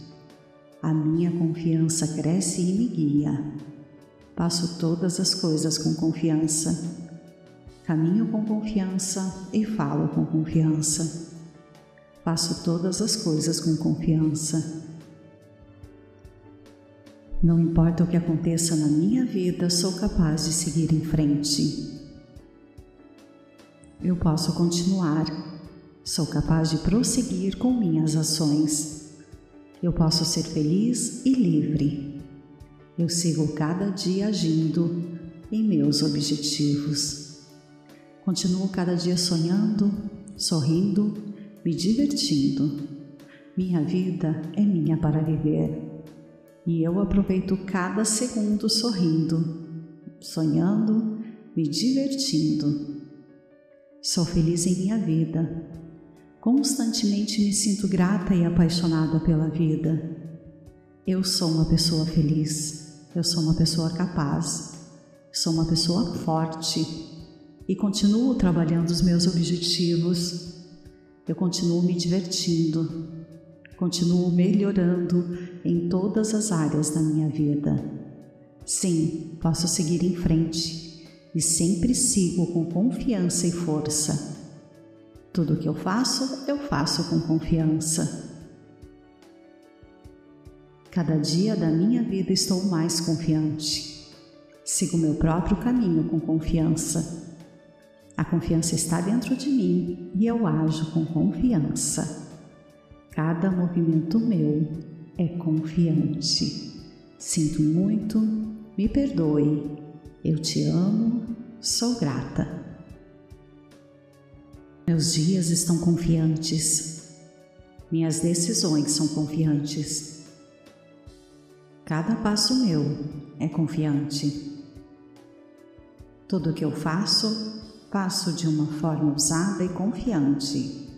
A minha confiança cresce e me guia. Passo todas as coisas com confiança. Caminho com confiança e falo com confiança. Faço todas as coisas com confiança. Não importa o que aconteça na minha vida, sou capaz de seguir em frente. Eu posso continuar Sou capaz de prosseguir com minhas ações. Eu posso ser feliz e livre. Eu sigo cada dia agindo em meus objetivos. Continuo cada dia sonhando, sorrindo, me divertindo. Minha vida é minha para viver e eu aproveito cada segundo sorrindo, sonhando, me divertindo. Sou feliz em minha vida Constantemente me sinto grata e apaixonada pela vida. Eu sou uma pessoa feliz, eu sou uma pessoa capaz, sou uma pessoa forte e continuo trabalhando os meus objetivos. Eu continuo me divertindo, continuo melhorando em todas as áreas da minha vida. Sim, posso seguir em frente e sempre sigo com confiança e força tudo o que eu faço, eu faço com confiança. Cada dia da minha vida estou mais confiante. Sigo meu próprio caminho com confiança. A confiança está dentro de mim e eu ajo com confiança. Cada movimento meu é confiante. Sinto muito, me perdoe. Eu te amo, sou grata. Meus dias estão confiantes. Minhas decisões são confiantes. Cada passo meu é confiante. Tudo que eu faço, faço de uma forma ousada e confiante.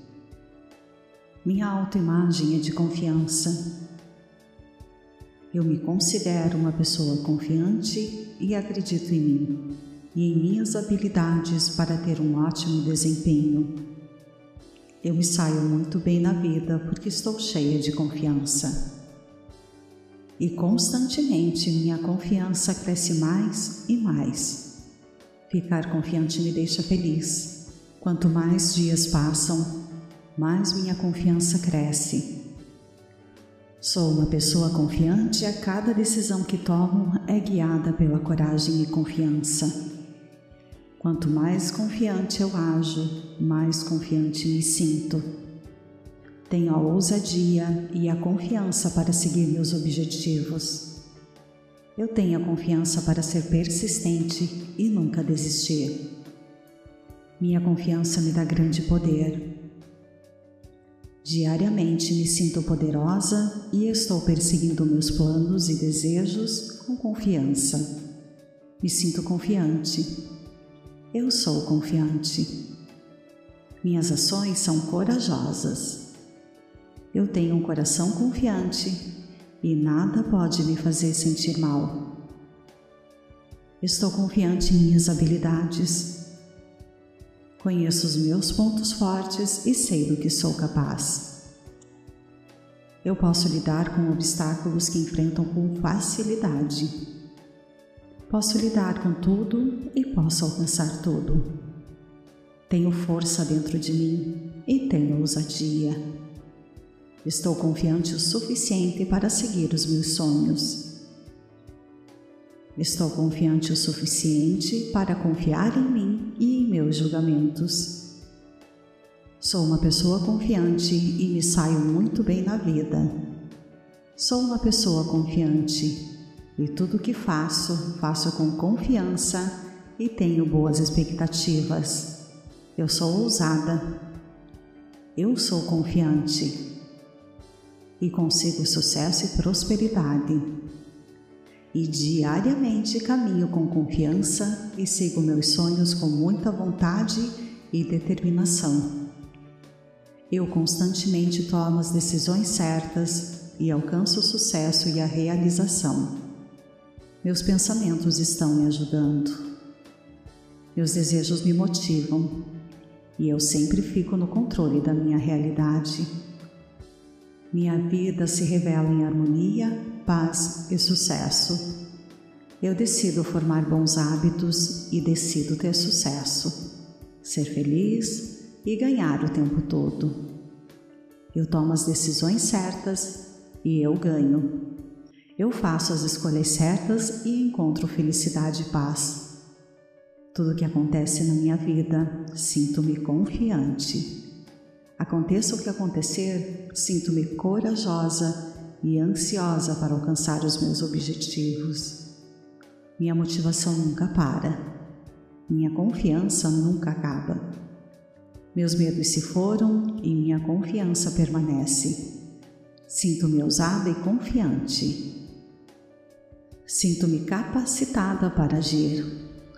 Minha autoimagem é de confiança. Eu me considero uma pessoa confiante e acredito em mim e em minhas habilidades para ter um ótimo desempenho. Eu me saio muito bem na vida porque estou cheia de confiança. E constantemente minha confiança cresce mais e mais. Ficar confiante me deixa feliz. Quanto mais dias passam, mais minha confiança cresce. Sou uma pessoa confiante e a cada decisão que tomo é guiada pela coragem e confiança. Quanto mais confiante eu ajo, mais confiante me sinto. Tenho a ousadia e a confiança para seguir meus objetivos. Eu tenho a confiança para ser persistente e nunca desistir. Minha confiança me dá grande poder. Diariamente me sinto poderosa e estou perseguindo meus planos e desejos com confiança. Me sinto confiante eu sou confiante. Minhas ações são corajosas. Eu tenho um coração confiante e nada pode me fazer sentir mal. Estou confiante em minhas habilidades. Conheço os meus pontos fortes e sei do que sou capaz. Eu posso lidar com obstáculos que enfrentam com facilidade Posso lidar com tudo e posso alcançar tudo. Tenho força dentro de mim e tenho ousadia. Estou confiante o suficiente para seguir os meus sonhos. Estou confiante o suficiente para confiar em mim e em meus julgamentos. Sou uma pessoa confiante e me saio muito bem na vida. Sou uma pessoa confiante e tudo que faço, faço com confiança e tenho boas expectativas. Eu sou ousada. Eu sou confiante. E consigo sucesso e prosperidade. E diariamente caminho com confiança e sigo meus sonhos com muita vontade e determinação. Eu constantemente tomo as decisões certas e alcanço o sucesso e a realização. Meus pensamentos estão me ajudando. Meus desejos me motivam e eu sempre fico no controle da minha realidade. Minha vida se revela em harmonia, paz e sucesso. Eu decido formar bons hábitos e decido ter sucesso, ser feliz e ganhar o tempo todo. Eu tomo as decisões certas e eu ganho. Eu faço as escolhas certas e encontro felicidade e paz. Tudo que acontece na minha vida, sinto-me confiante. Aconteça o que acontecer, sinto-me corajosa e ansiosa para alcançar os meus objetivos. Minha motivação nunca para. Minha confiança nunca acaba. Meus medos se foram e minha confiança permanece. Sinto-me ousada e confiante. Sinto-me capacitada para agir.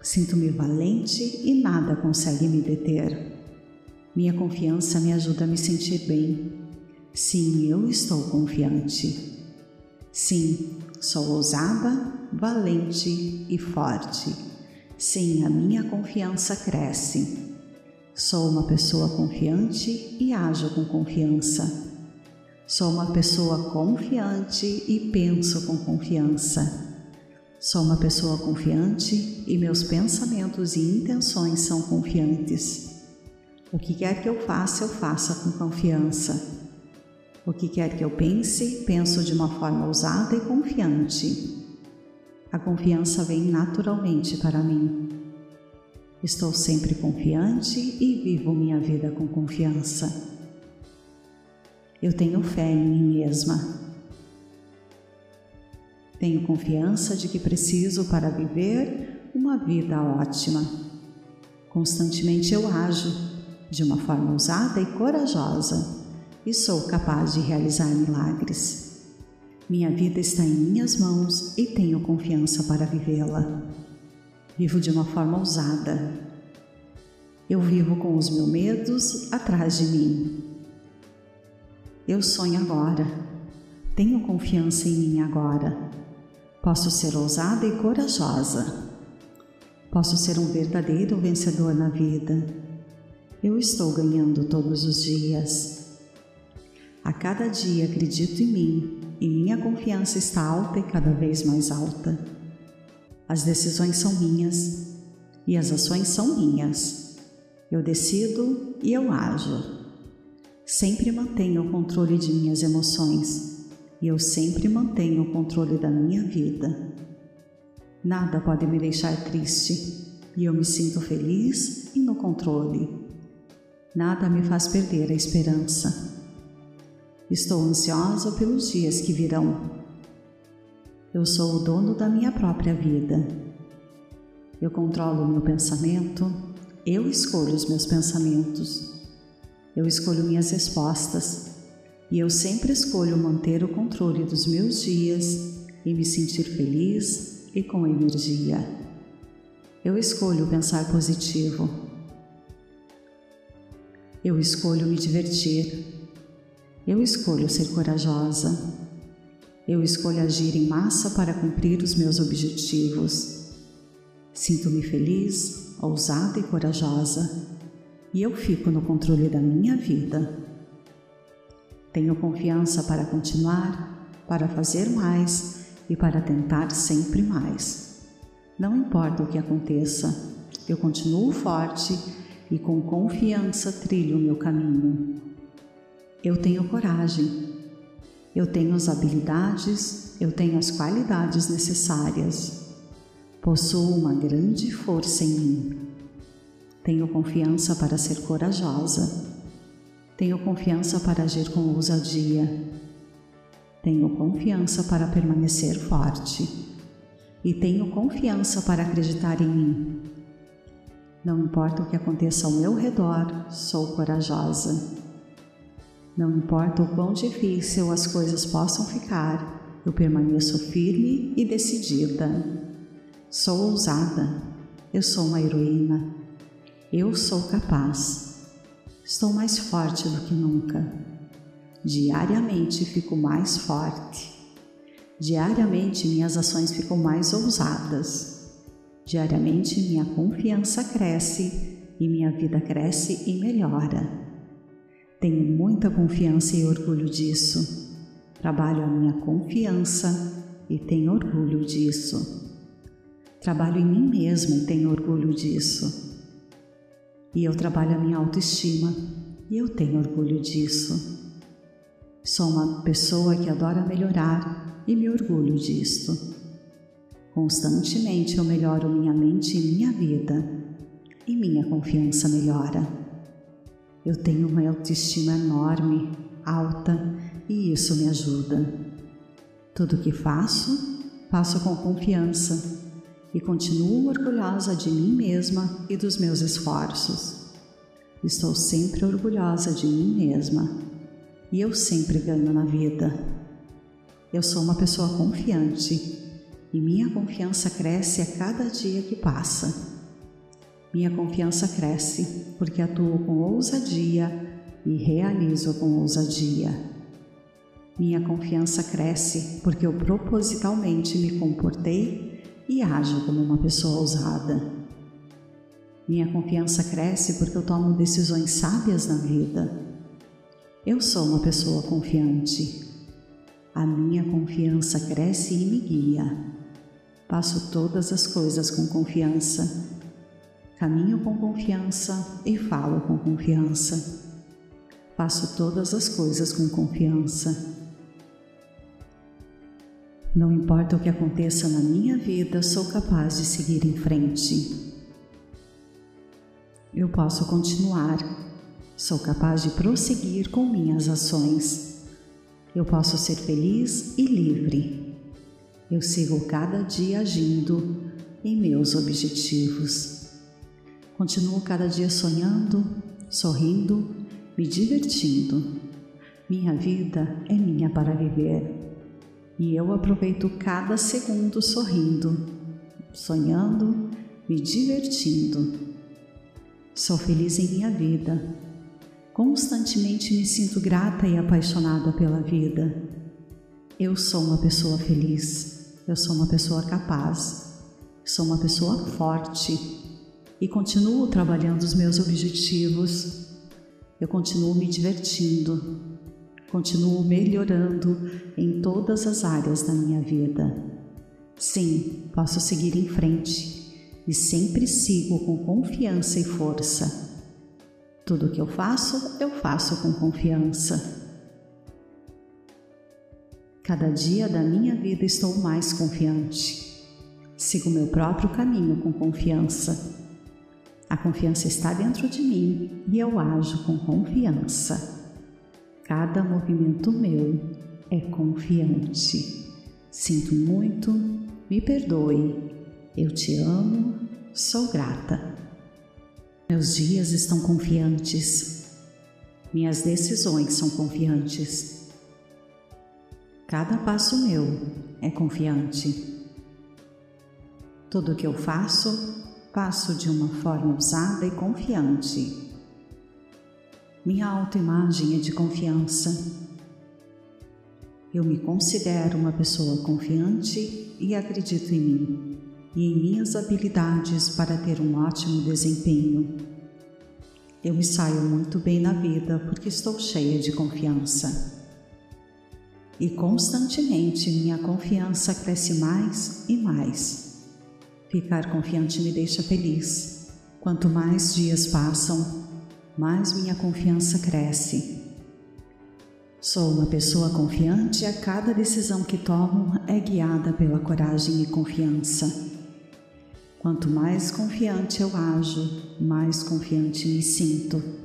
Sinto-me valente e nada consegue me deter. Minha confiança me ajuda a me sentir bem. Sim, eu estou confiante. Sim, sou ousada, valente e forte. Sim, a minha confiança cresce. Sou uma pessoa confiante e ajo com confiança. Sou uma pessoa confiante e penso com confiança. Sou uma pessoa confiante e meus pensamentos e intenções são confiantes. O que quer que eu faça, eu faça com confiança. O que quer que eu pense, penso de uma forma ousada e confiante. A confiança vem naturalmente para mim. Estou sempre confiante e vivo minha vida com confiança. Eu tenho fé em mim mesma. Tenho confiança de que preciso para viver uma vida ótima. Constantemente eu ajo de uma forma ousada e corajosa. e sou capaz de realizar milagres. Minha vida está em minhas mãos e tenho confiança para vivê-la. Vivo de uma forma ousada. Eu vivo com os meus medos atrás de mim. Eu sonho agora. Tenho confiança em mim agora. Posso ser ousada e corajosa. Posso ser um verdadeiro vencedor na vida. Eu estou ganhando todos os dias. A cada dia acredito em mim e minha confiança está alta e cada vez mais alta. As decisões são minhas e as ações são minhas. Eu decido e eu ajo. Sempre mantenho o controle de minhas emoções e eu sempre mantenho o controle da minha vida. Nada pode me deixar triste e eu me sinto feliz e no controle. Nada me faz perder a esperança. Estou ansiosa pelos dias que virão. Eu sou o dono da minha própria vida. Eu controlo o meu pensamento, eu escolho os meus pensamentos. Eu escolho minhas respostas e eu sempre escolho manter o controle dos meus dias e me sentir feliz e com energia. Eu escolho pensar positivo eu escolho me divertir. Eu escolho ser corajosa. Eu escolho agir em massa para cumprir os meus objetivos. Sinto-me feliz, ousada e corajosa, e eu fico no controle da minha vida. Tenho confiança para continuar, para fazer mais e para tentar sempre mais. Não importa o que aconteça, eu continuo forte e com confiança trilho o meu caminho. Eu tenho coragem, eu tenho as habilidades, eu tenho as qualidades necessárias. Possuo uma grande força em mim. Tenho confiança para ser corajosa. Tenho confiança para agir com ousadia. Tenho confiança para permanecer forte. E tenho confiança para acreditar em mim. Não importa o que aconteça ao meu redor, sou corajosa. Não importa o quão difícil as coisas possam ficar, eu permaneço firme e decidida. Sou ousada. Eu sou uma heroína. Eu sou capaz. Estou mais forte do que nunca. Diariamente fico mais forte. Diariamente minhas ações ficam mais ousadas. Diariamente minha confiança cresce e minha vida cresce e melhora. Tenho muita confiança e orgulho disso. Trabalho a minha confiança e tenho orgulho disso. Trabalho em mim mesma e tenho orgulho disso. E eu trabalho a minha autoestima e eu tenho orgulho disso. Sou uma pessoa que adora melhorar e me orgulho disto. Constantemente eu melhoro minha mente e minha vida, e minha confiança melhora. Eu tenho uma autoestima enorme, alta, e isso me ajuda. Tudo que faço, faço com confiança e continuo orgulhosa de mim mesma e dos meus esforços. Estou sempre orgulhosa de mim mesma e eu sempre ganho na vida. Eu sou uma pessoa confiante e minha confiança cresce a cada dia que passa. Minha confiança cresce porque atuo com ousadia e realizo com ousadia. Minha confiança cresce porque eu propositalmente me comportei e ajo como uma pessoa ousada. Minha confiança cresce porque eu tomo decisões sábias na vida. Eu sou uma pessoa confiante. A minha confiança cresce e me guia. Faço todas as coisas com confiança. Caminho com confiança e falo com confiança. Faço todas as coisas com confiança. Não importa o que aconteça na minha vida, sou capaz de seguir em frente. Eu posso continuar. Sou capaz de prosseguir com minhas ações. Eu posso ser feliz e livre. Eu sigo cada dia agindo em meus objetivos. Continuo cada dia sonhando, sorrindo, me divertindo. Minha vida é minha para viver e eu aproveito cada segundo sorrindo, sonhando, me divertindo. Sou feliz em minha vida. Constantemente me sinto grata e apaixonada pela vida. Eu sou uma pessoa feliz. Eu sou uma pessoa capaz. Sou uma pessoa forte e continuo trabalhando os meus objetivos. Eu continuo me divertindo, continuo melhorando em todas as áreas da minha vida. Sim, posso seguir em frente e sempre sigo com confiança e força. Tudo que eu faço, eu faço com confiança. Cada dia da minha vida estou mais confiante. Sigo meu próprio caminho com confiança. A confiança está dentro de mim e eu ajo com confiança. Cada movimento meu é confiante. Sinto muito, me perdoe. Eu te amo, sou grata. Meus dias estão confiantes. Minhas decisões são confiantes. Cada passo meu é confiante. Tudo que eu faço passo de uma forma ousada e confiante. Minha autoimagem é de confiança. Eu me considero uma pessoa confiante e acredito em mim e em minhas habilidades para ter um ótimo desempenho. Eu me saio muito bem na vida porque estou cheia de confiança. E constantemente minha confiança cresce mais e mais Ficar confiante me deixa feliz. Quanto mais dias passam, mais minha confiança cresce. Sou uma pessoa confiante e a cada decisão que tomo é guiada pela coragem e confiança. Quanto mais confiante eu ajo, mais confiante me sinto.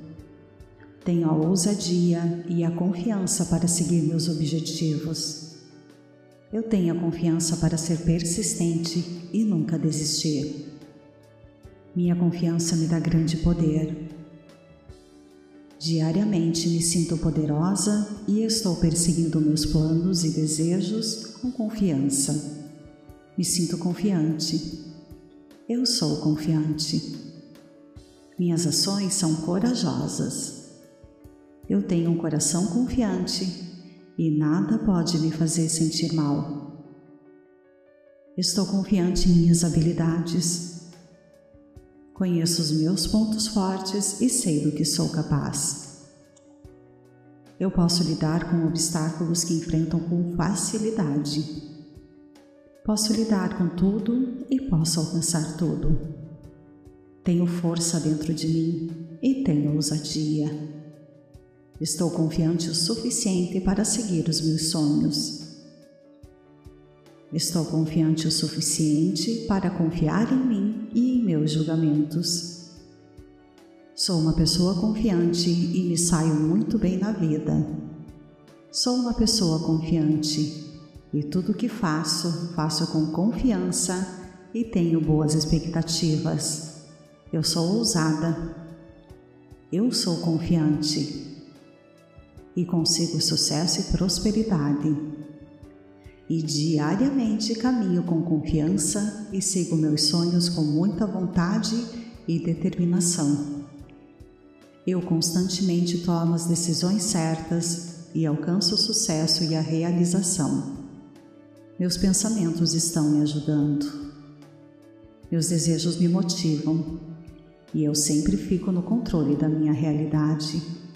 Tenho a ousadia e a confiança para seguir meus objetivos. Eu tenho a confiança para ser persistente e nunca desistir. Minha confiança me dá grande poder. Diariamente me sinto poderosa e estou perseguindo meus planos e desejos com confiança. Me sinto confiante. Eu sou confiante. Minhas ações são corajosas. Eu tenho um coração confiante e nada pode me fazer sentir mal. Estou confiante em minhas habilidades. Conheço os meus pontos fortes e sei do que sou capaz. Eu posso lidar com obstáculos que enfrentam com facilidade. Posso lidar com tudo e posso alcançar tudo. Tenho força dentro de mim e tenho ousadia. Estou confiante o suficiente para seguir os meus sonhos. Estou confiante o suficiente para confiar em mim e em meus julgamentos. Sou uma pessoa confiante e me saio muito bem na vida. Sou uma pessoa confiante e tudo que faço, faço com confiança e tenho boas expectativas. Eu sou ousada. Eu sou confiante e consigo sucesso e prosperidade. E diariamente caminho com confiança e sigo meus sonhos com muita vontade e determinação. Eu constantemente tomo as decisões certas e alcanço o sucesso e a realização. Meus pensamentos estão me ajudando. Meus desejos me motivam e eu sempre fico no controle da minha realidade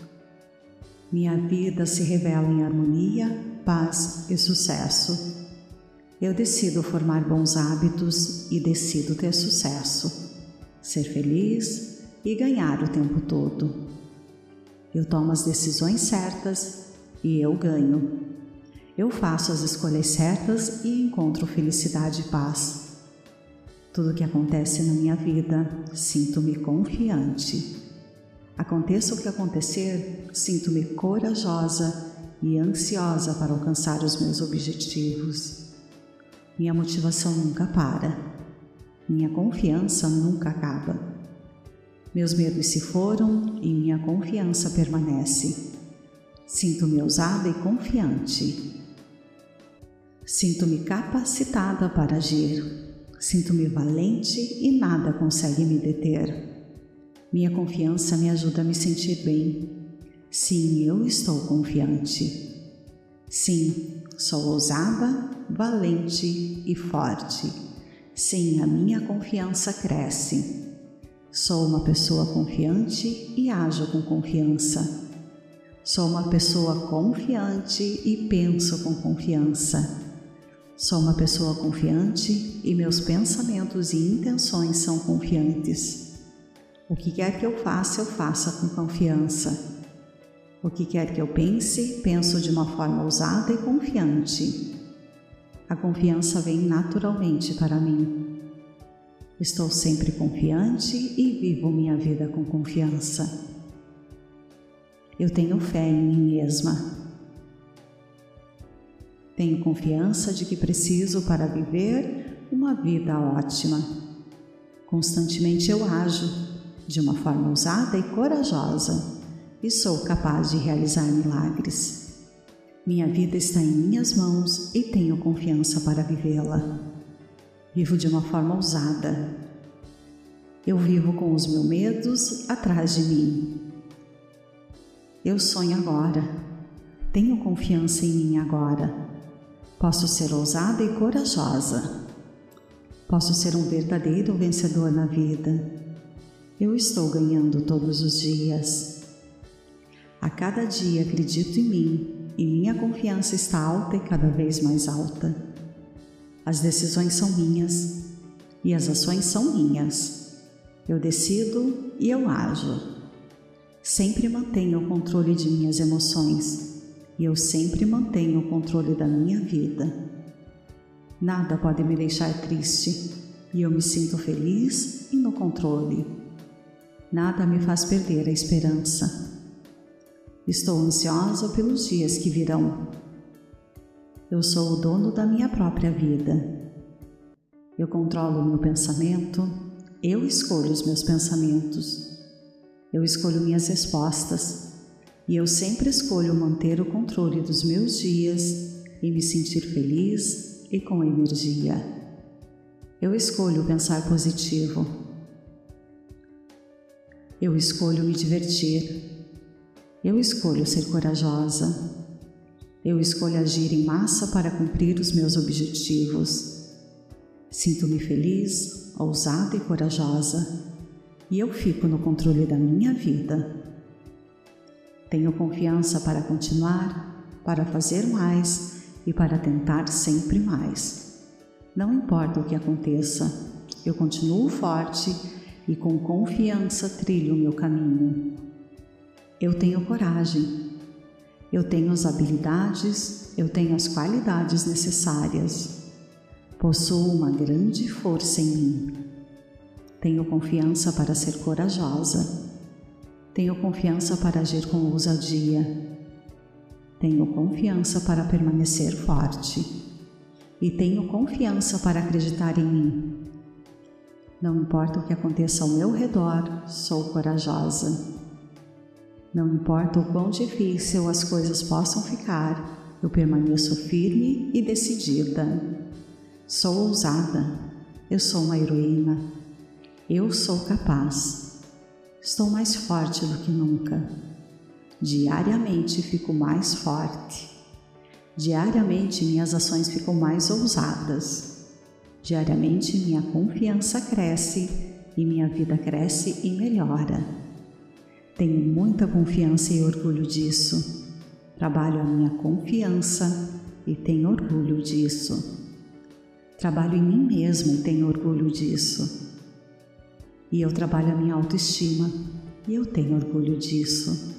minha vida se revela em harmonia, paz e sucesso. Eu decido formar bons hábitos e decido ter sucesso, ser feliz e ganhar o tempo todo. Eu tomo as decisões certas e eu ganho. Eu faço as escolhas certas e encontro felicidade e paz. Tudo que acontece na minha vida, sinto-me confiante. Aconteça o que acontecer, sinto-me corajosa e ansiosa para alcançar os meus objetivos. Minha motivação nunca para. Minha confiança nunca acaba. Meus medos se foram e minha confiança permanece. Sinto-me ousada e confiante. Sinto-me capacitada para agir. Sinto-me valente e nada consegue me deter. Minha confiança me ajuda a me sentir bem. Sim, eu estou confiante. Sim, sou ousada, valente e forte. Sim, a minha confiança cresce. Sou uma pessoa confiante e ajo com confiança. Sou uma pessoa confiante e penso com confiança. Sou uma pessoa confiante e meus pensamentos e intenções são confiantes. O que quer que eu faça, eu faça com confiança. O que quer que eu pense, penso de uma forma ousada e confiante. A confiança vem naturalmente para mim. Estou sempre confiante e vivo minha vida com confiança. Eu tenho fé em mim mesma. Tenho confiança de que preciso para viver uma vida ótima. Constantemente eu ajo de uma forma ousada e corajosa e sou capaz de realizar milagres. Minha vida está em minhas mãos e tenho confiança para vivê-la. Vivo de uma forma ousada. Eu vivo com os meus medos atrás de mim eu sonho agora. Tenho confiança em mim agora. Posso ser ousada e corajosa. Posso ser um verdadeiro vencedor na vida. Eu estou ganhando todos os dias. A cada dia acredito em mim e minha confiança está alta e cada vez mais alta. As decisões são minhas e as ações são minhas. Eu decido e eu ajo. Sempre mantenho o controle de minhas emoções e eu sempre mantenho o controle da minha vida. Nada pode me deixar triste e eu me sinto feliz e no controle. Nada me faz perder a esperança. Estou ansiosa pelos dias que virão. Eu sou o dono da minha própria vida. Eu controlo o meu pensamento, eu escolho os meus pensamentos. Eu escolho minhas respostas e eu sempre escolho manter o controle dos meus dias e me sentir feliz e com energia. Eu escolho pensar positivo. Eu escolho me divertir. Eu escolho ser corajosa. Eu escolho agir em massa para cumprir os meus objetivos. Sinto-me feliz, ousada e corajosa e eu fico no controle da minha vida. Tenho confiança para continuar, para fazer mais e para tentar sempre mais. Não importa o que aconteça, eu continuo forte e com confiança trilho o meu caminho. Eu tenho coragem, eu tenho as habilidades, eu tenho as qualidades necessárias. Possuo uma grande força em mim. Tenho confiança para ser corajosa. Tenho confiança para agir com ousadia. Tenho confiança para permanecer forte. E tenho confiança para acreditar em mim. Não importa o que aconteça ao meu redor, sou corajosa. Não importa o quão difícil as coisas possam ficar, eu permaneço firme e decidida. Sou ousada. Eu sou uma heroína. Eu sou capaz. Estou mais forte do que nunca. Diariamente fico mais forte. Diariamente minhas ações ficam mais ousadas. Diariamente minha confiança cresce e minha vida cresce e melhora. Tenho muita confiança e orgulho disso. Trabalho a minha confiança e tenho orgulho disso. Trabalho em mim mesmo e tenho orgulho disso. E eu trabalho a minha autoestima e eu tenho orgulho disso.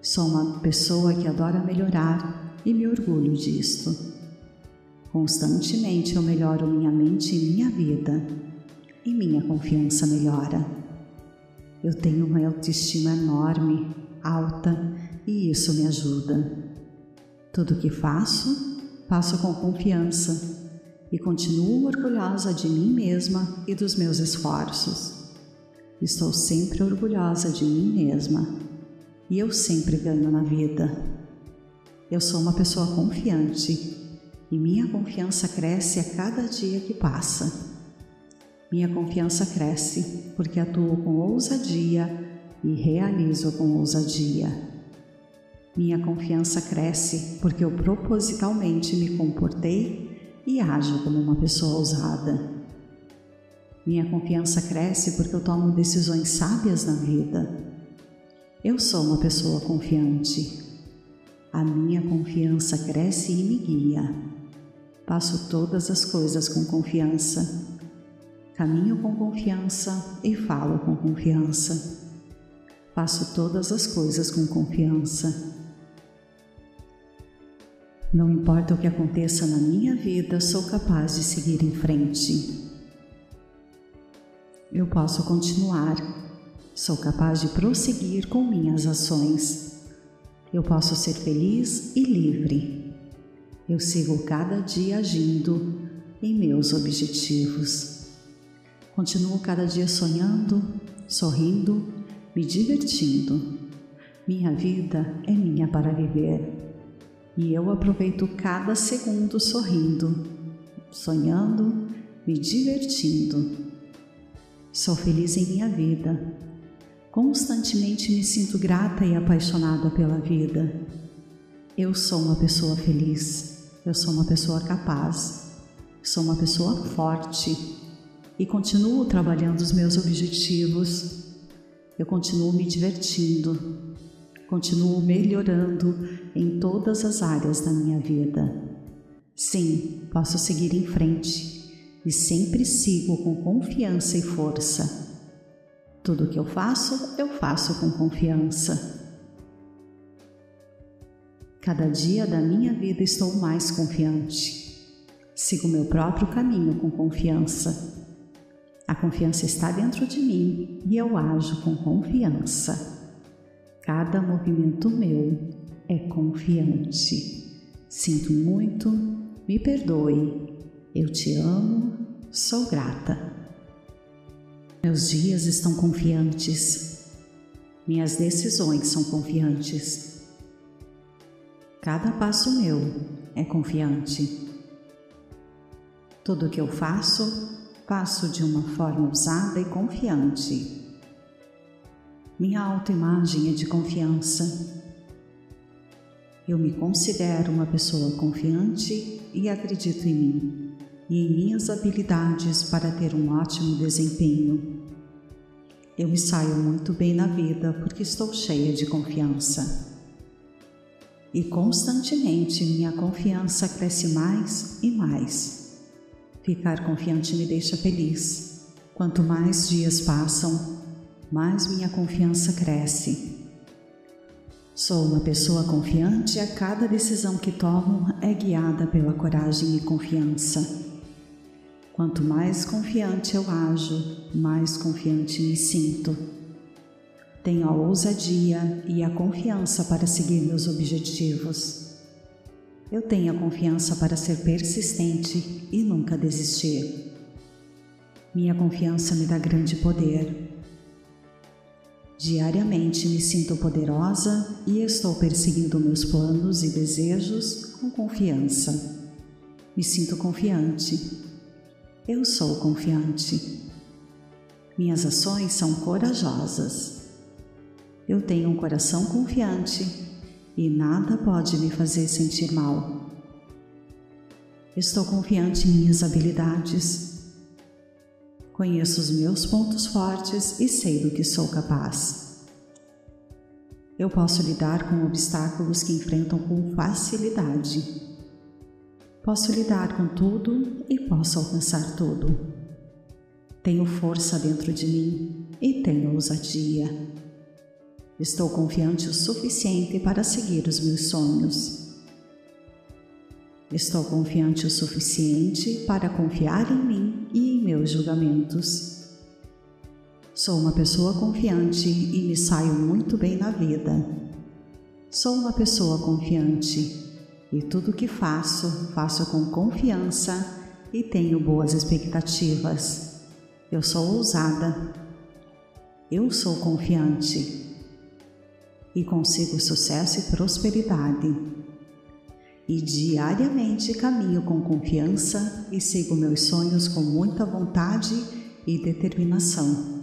Sou uma pessoa que adora melhorar e me orgulho disto. Constantemente eu melhoro minha mente e minha vida e minha confiança melhora. Eu tenho uma autoestima enorme, alta e isso me ajuda. Tudo que faço, faço com confiança e continuo orgulhosa de mim mesma e dos meus esforços. Estou sempre orgulhosa de mim mesma e eu sempre ganho na vida. Eu sou uma pessoa confiante e minha confiança cresce a cada dia que passa. Minha confiança cresce porque atuo com ousadia e realizo com ousadia. Minha confiança cresce porque eu propositalmente me comportei e ajo como uma pessoa ousada. Minha confiança cresce porque eu tomo decisões sábias na vida. Eu sou uma pessoa confiante. A minha confiança cresce e me guia. Faço todas as coisas com confiança. Caminho com confiança e falo com confiança. Faço todas as coisas com confiança. Não importa o que aconteça na minha vida, sou capaz de seguir em frente. Eu posso continuar. Sou capaz de prosseguir com minhas ações. Eu posso ser feliz e livre. Eu sigo cada dia agindo em meus objetivos. Continuo cada dia sonhando, sorrindo, me divertindo. Minha vida é minha para viver e eu aproveito cada segundo sorrindo, sonhando, me divertindo. Sou feliz em minha vida. Constantemente me sinto grata e apaixonada pela vida. Eu sou uma pessoa feliz. Eu sou uma pessoa capaz. Sou uma pessoa forte e continuo trabalhando os meus objetivos. Eu continuo me divertindo, Continuo melhorando em todas as áreas da minha vida. Sim, posso seguir em frente e sempre sigo com confiança e força. Tudo que eu faço, eu faço com confiança. Cada dia da minha vida estou mais confiante. Sigo meu próprio caminho com confiança. A confiança está dentro de mim e eu ajo com confiança. Cada movimento meu é confiante. Sinto muito, me perdoe. Eu te amo, sou grata. Meus dias estão confiantes. Minhas decisões são confiantes. Cada passo meu é confiante. Tudo que eu faço, faço de uma forma ousada e confiante. Minha autoimagem é de confiança. Eu me considero uma pessoa confiante e acredito em mim e em minhas habilidades para ter um ótimo desempenho. Eu me saio muito bem na vida porque estou cheia de confiança. E constantemente minha confiança cresce mais e mais. Ficar confiante me deixa feliz. Quanto mais dias passam, mais minha confiança cresce. Sou uma pessoa confiante e a cada decisão que tomo é guiada pela coragem e confiança. Quanto mais confiante eu ajo, mais confiante me sinto. Tenho a ousadia e a confiança para seguir meus objetivos. Eu tenho a confiança para ser persistente e nunca desistir. Minha confiança me dá grande poder Diariamente me sinto poderosa e estou perseguindo meus planos e desejos com confiança. Me sinto confiante. Eu sou confiante. Minhas ações são corajosas. Eu tenho um coração confiante e nada pode me fazer sentir mal. Estou confiante em minhas habilidades Conheço os meus pontos fortes e sei do que sou capaz. Eu posso lidar com obstáculos que enfrentam com facilidade. Posso lidar com tudo e posso alcançar tudo. Tenho força dentro de mim e tenho ousadia. Estou confiante o suficiente para seguir os meus sonhos. Estou confiante o suficiente para confiar em mim e em meus julgamentos. Sou uma pessoa confiante e me saio muito bem na vida. Sou uma pessoa confiante e tudo que faço, faço com confiança e tenho boas expectativas. Eu sou ousada. Eu sou confiante. E consigo sucesso e prosperidade. E diariamente caminho com confiança e sigo meus sonhos com muita vontade e determinação.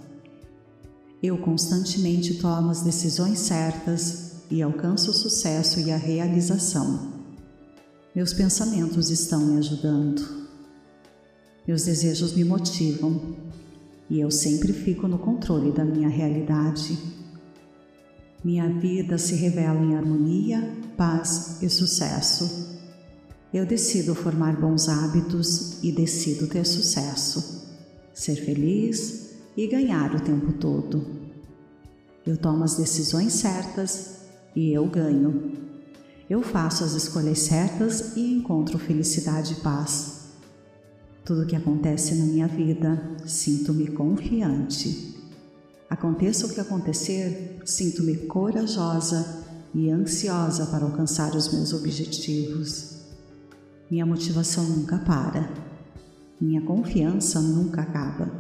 Eu constantemente tomo as decisões certas e alcanço o sucesso e a realização. Meus pensamentos estão me ajudando. Meus desejos me motivam e eu sempre fico no controle da minha realidade. Minha vida se revela em harmonia, paz e sucesso. Eu decido formar bons hábitos e decido ter sucesso, ser feliz e ganhar o tempo todo. Eu tomo as decisões certas e eu ganho. Eu faço as escolhas certas e encontro felicidade e paz. Tudo que acontece na minha vida, sinto-me confiante. Aconteça o que acontecer, sinto-me corajosa e ansiosa para alcançar os meus objetivos. Minha motivação nunca para. Minha confiança nunca acaba.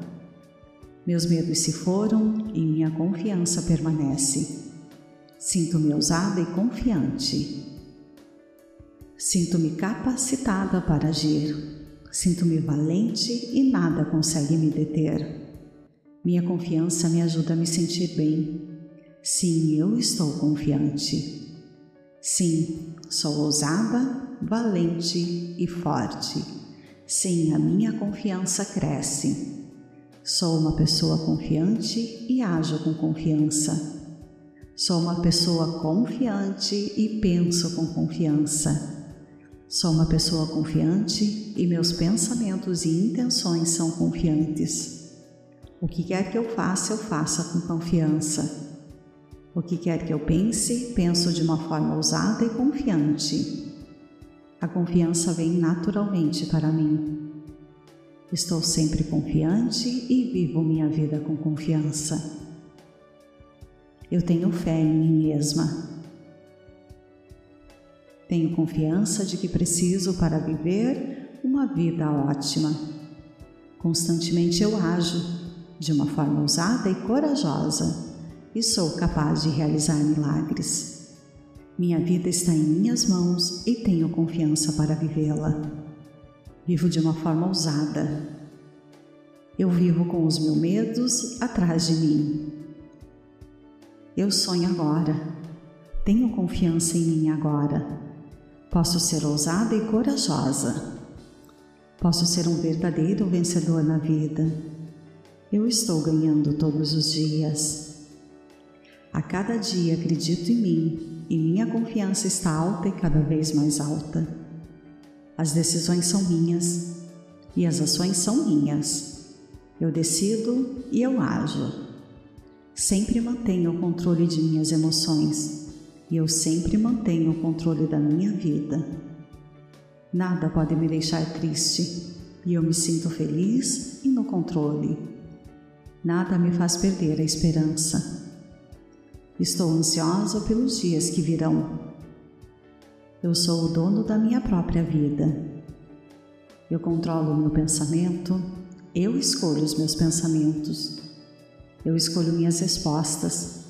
Meus medos se foram e minha confiança permanece. Sinto-me ousada e confiante. Sinto-me capacitada para agir. Sinto-me valente e nada consegue me deter. Minha confiança me ajuda a me sentir bem. Sim, eu estou confiante. Sim, sou ousada, valente e forte. Sim, a minha confiança cresce. Sou uma pessoa confiante e ajo com confiança. Sou uma pessoa confiante e penso com confiança. Sou uma pessoa confiante e meus pensamentos e intenções são confiantes. O que quer que eu faça, eu faça com confiança. O que quer que eu pense, penso de uma forma ousada e confiante. A confiança vem naturalmente para mim. Estou sempre confiante e vivo minha vida com confiança. Eu tenho fé em mim mesma. Tenho confiança de que preciso para viver uma vida ótima. Constantemente eu ajo de uma forma ousada e corajosa e sou capaz de realizar milagres. Minha vida está em minhas mãos e tenho confiança para vivê-la. Vivo de uma forma ousada. Eu vivo com os meus medos atrás de mim. Eu sonho agora. Tenho confiança em mim agora. Posso ser ousada e corajosa. Posso ser um verdadeiro vencedor na vida. Eu estou ganhando todos os dias. A cada dia acredito em mim e minha confiança está alta e cada vez mais alta. As decisões são minhas e as ações são minhas. Eu decido e eu ajo. Sempre mantenho o controle de minhas emoções e eu sempre mantenho o controle da minha vida. Nada pode me deixar triste e eu me sinto feliz e no controle. Nada me faz perder a esperança. Estou ansiosa pelos dias que virão. Eu sou o dono da minha própria vida. Eu controlo o meu pensamento, eu escolho os meus pensamentos. Eu escolho minhas respostas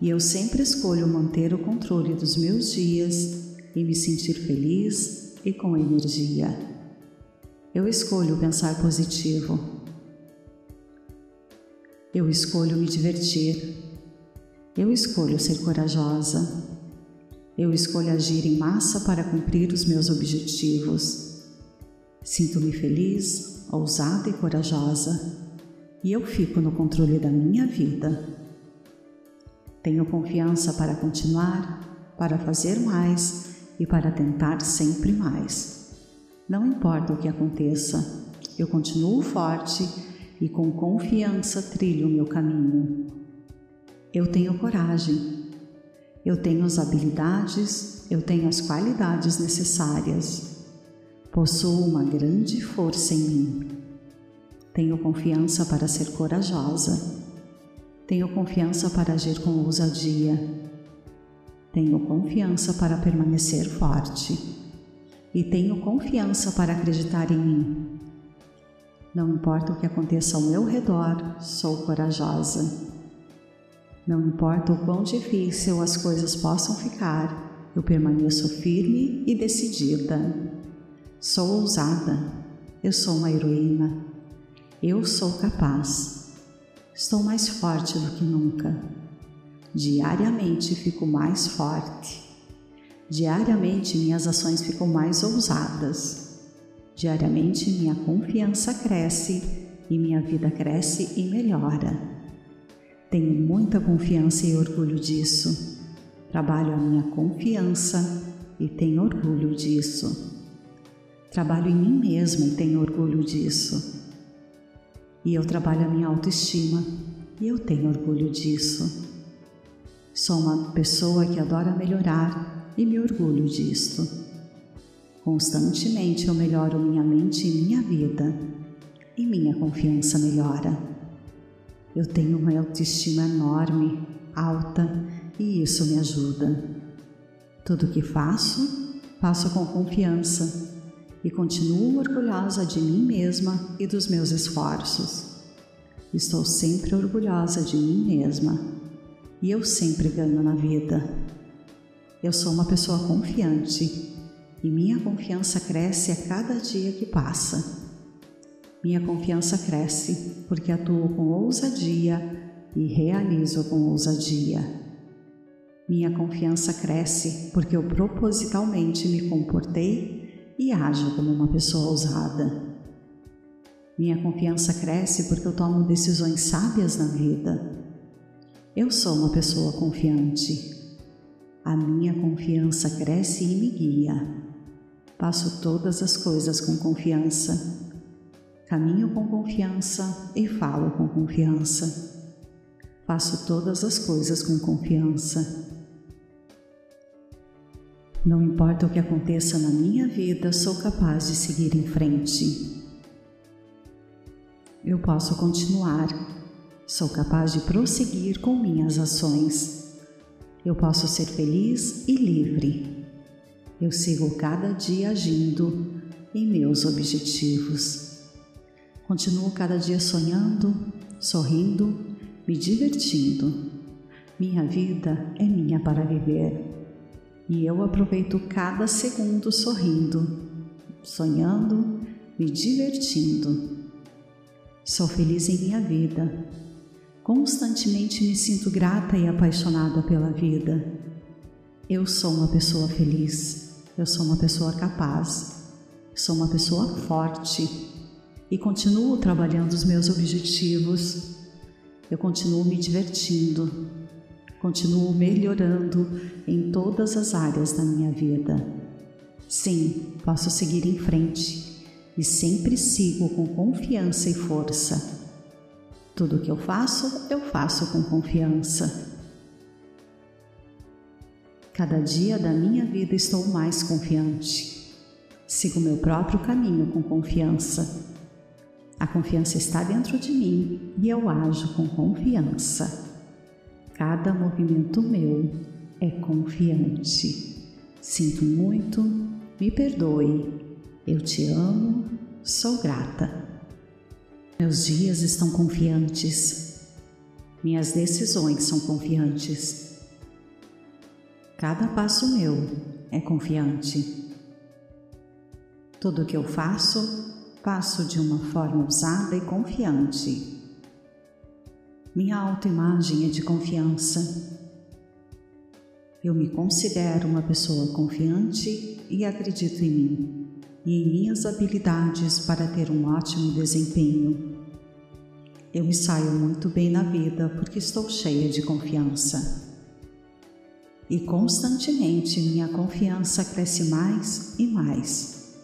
e eu sempre escolho manter o controle dos meus dias e me sentir feliz e com energia. Eu escolho pensar positivo. Eu escolho me divertir. Eu escolho ser corajosa. Eu escolho agir em massa para cumprir os meus objetivos. Sinto-me feliz, ousada e corajosa, e eu fico no controle da minha vida. Tenho confiança para continuar, para fazer mais e para tentar sempre mais. Não importa o que aconteça, eu continuo forte e com confiança trilho o meu caminho. Eu tenho coragem, eu tenho as habilidades, eu tenho as qualidades necessárias. Possuo uma grande força em mim. Tenho confiança para ser corajosa tenho confiança para agir com ousadia. Tenho confiança para permanecer forte. E tenho confiança para acreditar em mim. Não importa o que aconteça ao meu redor, sou corajosa. Não importa o quão difícil as coisas possam ficar, eu permaneço firme e decidida. Sou ousada, eu sou uma heroína, eu sou capaz. Estou mais forte do que nunca. Diariamente fico mais forte. Diariamente minhas ações ficam mais ousadas. Diariamente minha confiança cresce e minha vida cresce e melhora. Tenho muita confiança e orgulho disso. Trabalho a minha confiança e tenho orgulho disso. Trabalho em mim mesma e tenho orgulho disso. E eu trabalho a minha autoestima e eu tenho orgulho disso. Sou uma pessoa que adora melhorar e me orgulho disto. Constantemente eu melhoro minha mente e minha vida, e minha confiança melhora. Eu tenho uma autoestima enorme, alta, e isso me ajuda. Tudo que faço, faço com confiança e continuo orgulhosa de mim mesma e dos meus esforços. Estou sempre orgulhosa de mim mesma e eu sempre ganho na vida. Eu sou uma pessoa confiante e minha confiança cresce a cada dia que passa. Minha confiança cresce porque atuo com ousadia e realizo com ousadia. Minha confiança cresce porque eu propositalmente me comportei e ajo como uma pessoa ousada. Minha confiança cresce porque eu tomo decisões sábias na vida. Eu sou uma pessoa confiante. A minha confiança cresce e me guia. Faço todas as coisas com confiança. Caminho com confiança e falo com confiança. Faço todas as coisas com confiança. Não importa o que aconteça na minha vida, sou capaz de seguir em frente. Eu posso continuar. Sou capaz de prosseguir com minhas ações. Eu posso ser feliz e livre. Eu sigo cada dia agindo em meus objetivos. Continuo cada dia sonhando, sorrindo, me divertindo. Minha vida é minha para viver e eu aproveito cada segundo sorrindo, sonhando, me divertindo. Sou feliz em minha vida. Constantemente me sinto grata e apaixonada pela vida. Eu sou uma pessoa feliz. Eu sou uma pessoa capaz. Sou uma pessoa forte e continuo trabalhando os meus objetivos. Eu continuo me divertindo, Continuo melhorando em todas as áreas da minha vida. Sim, posso seguir em frente e sempre sigo com confiança e força. Tudo que eu faço, eu faço com confiança. Cada dia da minha vida estou mais confiante. Sigo meu próprio caminho com confiança. A confiança está dentro de mim e eu ajo com confiança. Cada movimento meu é confiante. Sinto muito, me perdoe. Eu te amo, sou grata. Meus dias estão confiantes. Minhas decisões são confiantes. Cada passo meu é confiante. Tudo que eu faço, faço de uma forma ousada e confiante. Minha autoimagem é de confiança. Eu me considero uma pessoa confiante e acredito em mim e em minhas habilidades para ter um ótimo desempenho. Eu me saio muito bem na vida porque estou cheia de confiança. E constantemente minha confiança cresce mais e mais.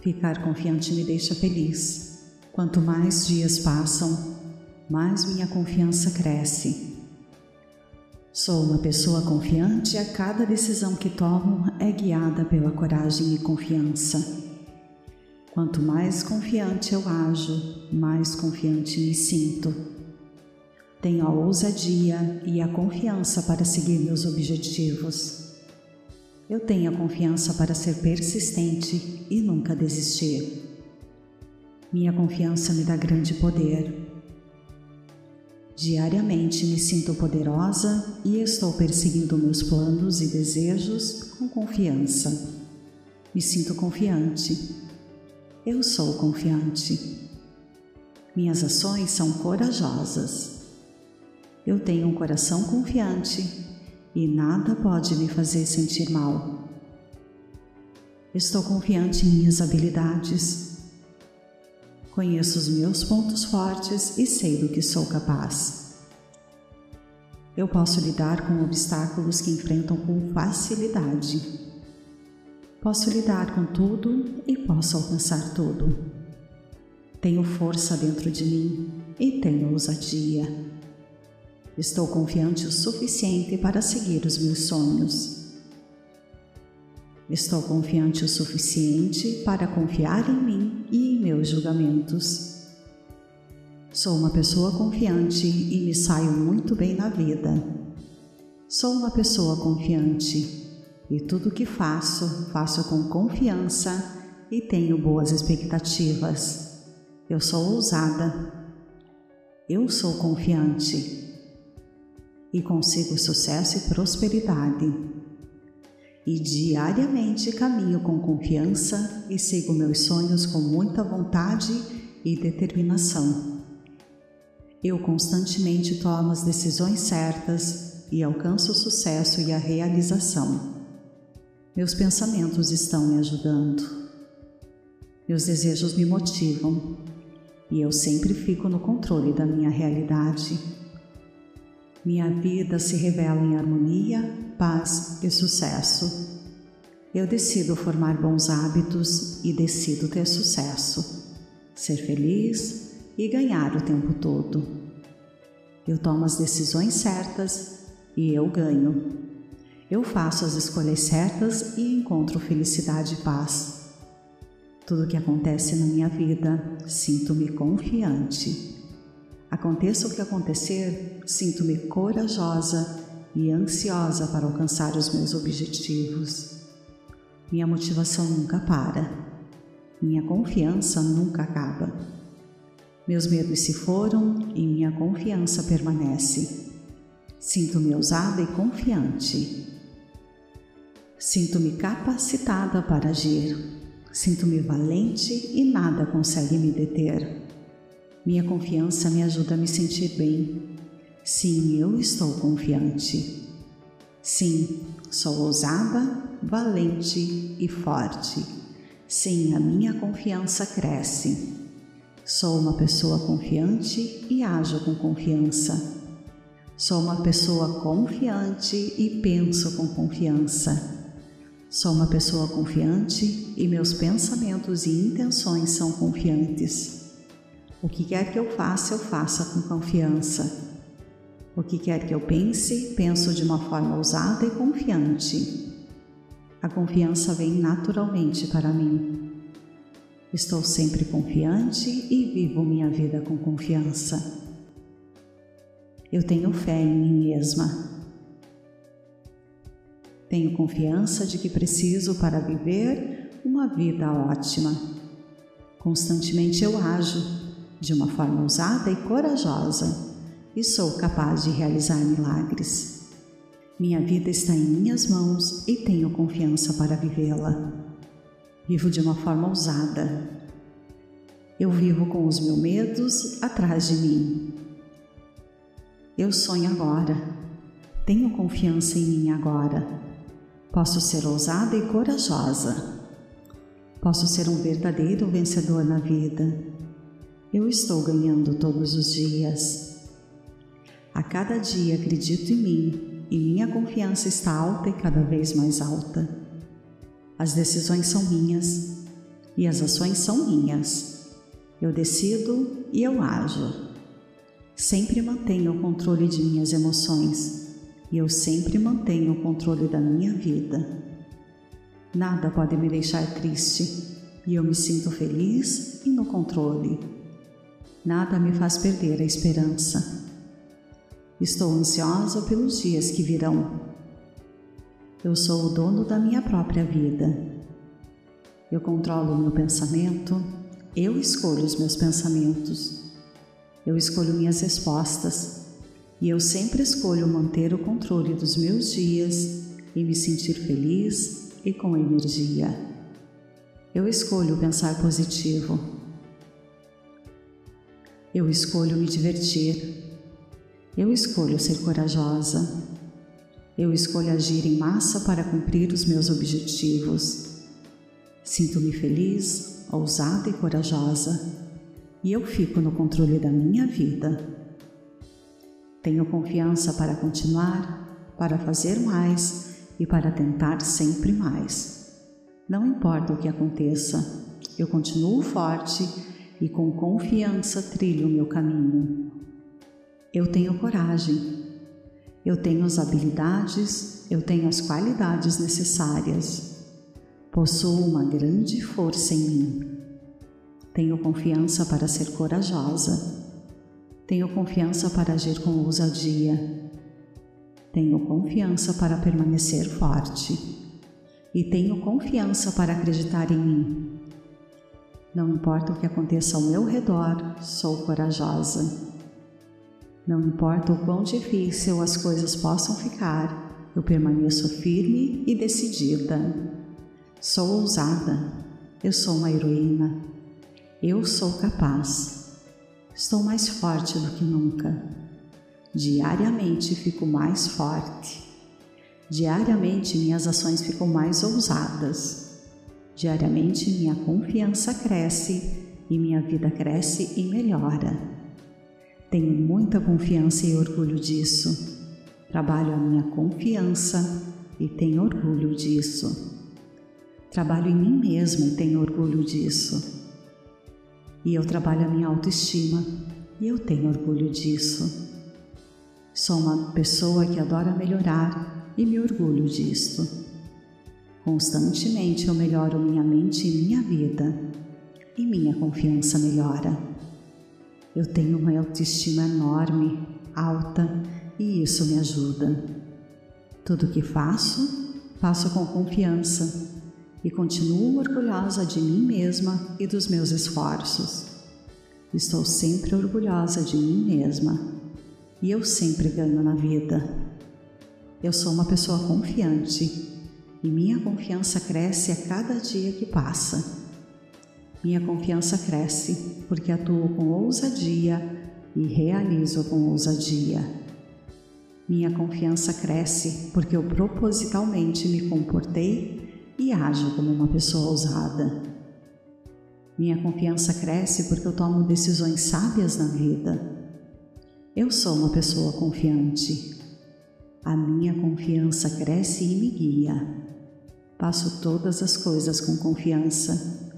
Ficar confiante me deixa feliz. Quanto mais dias passam, mais minha confiança cresce. Sou uma pessoa confiante e a cada decisão que tomo é guiada pela coragem e confiança. Quanto mais confiante eu ajo, mais confiante me sinto. Tenho a ousadia e a confiança para seguir meus objetivos. Eu tenho a confiança para ser persistente e nunca desistir. Minha confiança me dá grande poder Diariamente me sinto poderosa e estou perseguindo meus planos e desejos com confiança. Me sinto confiante. Eu sou confiante. Minhas ações são corajosas. Eu tenho um coração confiante e nada pode me fazer sentir mal. Estou confiante em minhas habilidades. Conheço os meus pontos fortes e sei do que sou capaz. Eu posso lidar com obstáculos que enfrentam com facilidade. Posso lidar com tudo e posso alcançar tudo. Tenho força dentro de mim e tenho ousadia. Estou confiante o suficiente para seguir os meus sonhos. Estou confiante o suficiente para confiar em mim e em meus julgamentos. Sou uma pessoa confiante e me saio muito bem na vida. Sou uma pessoa confiante e tudo que faço, faço com confiança e tenho boas expectativas. Eu sou ousada. Eu sou confiante e consigo sucesso e prosperidade. E diariamente caminho com confiança e sigo meus sonhos com muita vontade e determinação. Eu constantemente tomo as decisões certas e alcanço o sucesso e a realização. Meus pensamentos estão me ajudando. Meus desejos me motivam e eu sempre fico no controle da minha realidade minha vida se revela em harmonia, paz e sucesso. Eu decido formar bons hábitos e decido ter sucesso, ser feliz e ganhar o tempo todo. Eu tomo as decisões certas e eu ganho. Eu faço as escolhas certas e encontro felicidade e paz. Tudo que acontece na minha vida, sinto-me confiante. Aconteça o que acontecer, sinto-me corajosa e ansiosa para alcançar os meus objetivos. Minha motivação nunca para. Minha confiança nunca acaba. Meus medos se foram e minha confiança permanece. Sinto-me ousada e confiante. Sinto-me capacitada para agir. Sinto-me valente e nada consegue me deter. Minha confiança me ajuda a me sentir bem. Sim, eu estou confiante. Sim, sou ousada, valente e forte. Sim, a minha confiança cresce. Sou uma pessoa confiante e ajo com confiança. Sou uma pessoa confiante e penso com confiança. Sou uma pessoa confiante e meus pensamentos e intenções são confiantes. O que quer que eu faça, eu faça com confiança. O que quer que eu pense, penso de uma forma ousada e confiante. A confiança vem naturalmente para mim. Estou sempre confiante e vivo minha vida com confiança. Eu tenho fé em mim mesma. Tenho confiança de que preciso para viver uma vida ótima. Constantemente eu ajo de uma forma ousada e corajosa e sou capaz de realizar milagres. Minha vida está em minhas mãos e tenho confiança para vivê-la. Vivo de uma forma ousada. Eu vivo com os meus medos atrás de mim. Eu sonho agora. Tenho confiança em mim agora. Posso ser ousada e corajosa. Posso ser um verdadeiro vencedor na vida eu estou ganhando todos os dias. A cada dia acredito em mim e minha confiança está alta e cada vez mais alta. As decisões são minhas e as ações são minhas. Eu decido e eu ajo. Sempre mantenho o controle de minhas emoções e eu sempre mantenho o controle da minha vida. Nada pode me deixar triste e eu me sinto feliz e no controle. Nada me faz perder a esperança. Estou ansiosa pelos dias que virão. Eu sou o dono da minha própria vida. Eu controlo o meu pensamento, eu escolho os meus pensamentos. Eu escolho minhas respostas, E eu sempre escolho manter o controle dos meus dias e me sentir feliz e com energia. Eu escolho pensar positivo. Eu escolho me divertir. Eu escolho ser corajosa. Eu escolho agir em massa para cumprir os meus objetivos. Sinto-me feliz, ousada e corajosa, e eu fico no controle da minha vida. Tenho confiança para continuar, para fazer mais e para tentar sempre mais. Não importa o que aconteça, eu continuo forte e com confiança trilho o meu caminho. Eu tenho coragem, eu tenho as habilidades, eu tenho as qualidades necessárias. Possuo uma grande força em mim. Tenho confiança para ser corajosa. Tenho confiança para agir com ousadia. Tenho confiança para permanecer forte. E tenho confiança para acreditar em mim. Não importa o que aconteça ao meu redor, sou corajosa. Não importa o quão difícil as coisas possam ficar, eu permaneço firme e decidida. Sou ousada, eu sou uma heroína, eu sou capaz. Estou mais forte do que nunca. Diariamente fico mais forte. Diariamente minhas ações ficam mais ousadas. Diariamente minha confiança cresce e minha vida cresce e melhora. Tenho muita confiança e orgulho disso. Trabalho a minha confiança e tenho orgulho disso. Trabalho em mim mesmo e tenho orgulho disso. E eu trabalho a minha autoestima e eu tenho orgulho disso. Sou uma pessoa que adora melhorar e me orgulho disso. Constantemente eu melhoro minha mente e minha vida, e minha confiança melhora. Eu tenho uma autoestima enorme, alta, e isso me ajuda. Tudo que faço, faço com confiança e continuo orgulhosa de mim mesma e dos meus esforços. Estou sempre orgulhosa de mim mesma e eu sempre ganho na vida. Eu sou uma pessoa confiante e minha confiança cresce a cada dia que passa. Minha confiança cresce porque atuo com ousadia e realizo com ousadia. Minha confiança cresce porque eu propositalmente me comportei e ajo como uma pessoa ousada. Minha confiança cresce porque eu tomo decisões sábias na vida. Eu sou uma pessoa confiante. A minha confiança cresce e me guia. Faço todas as coisas com confiança.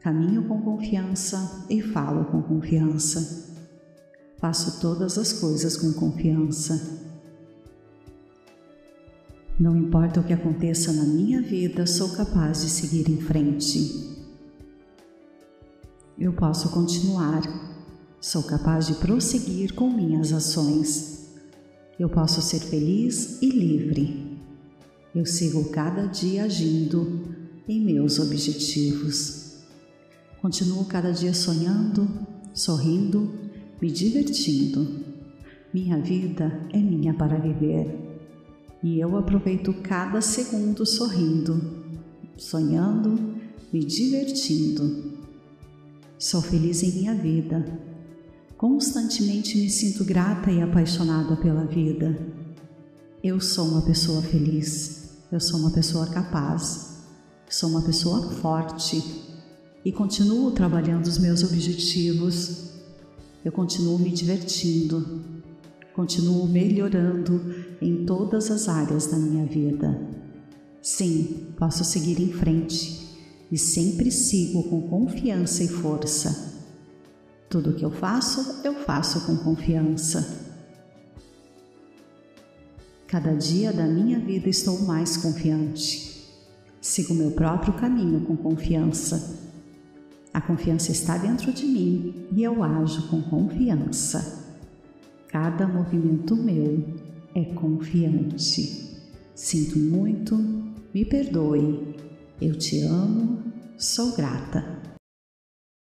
Caminho com confiança e falo com confiança. Faço todas as coisas com confiança. Não importa o que aconteça na minha vida, sou capaz de seguir em frente. Eu posso continuar. Sou capaz de prosseguir com minhas ações. Eu posso ser feliz e livre. Eu sigo cada dia agindo em meus objetivos. Continuo cada dia sonhando, sorrindo, me divertindo. Minha vida é minha para viver e eu aproveito cada segundo sorrindo, sonhando, me divertindo. Sou feliz em minha vida. Constantemente me sinto grata e apaixonada pela vida. Eu sou uma pessoa feliz. Eu sou uma pessoa capaz, sou uma pessoa forte e continuo trabalhando os meus objetivos. Eu continuo me divertindo, continuo melhorando em todas as áreas da minha vida. Sim, posso seguir em frente e sempre sigo com confiança e força. Tudo que eu faço, eu faço com confiança. Cada dia da minha vida estou mais confiante. Sigo meu próprio caminho com confiança. A confiança está dentro de mim e eu ajo com confiança. Cada movimento meu é confiante. Sinto muito, me perdoe. Eu te amo, sou grata.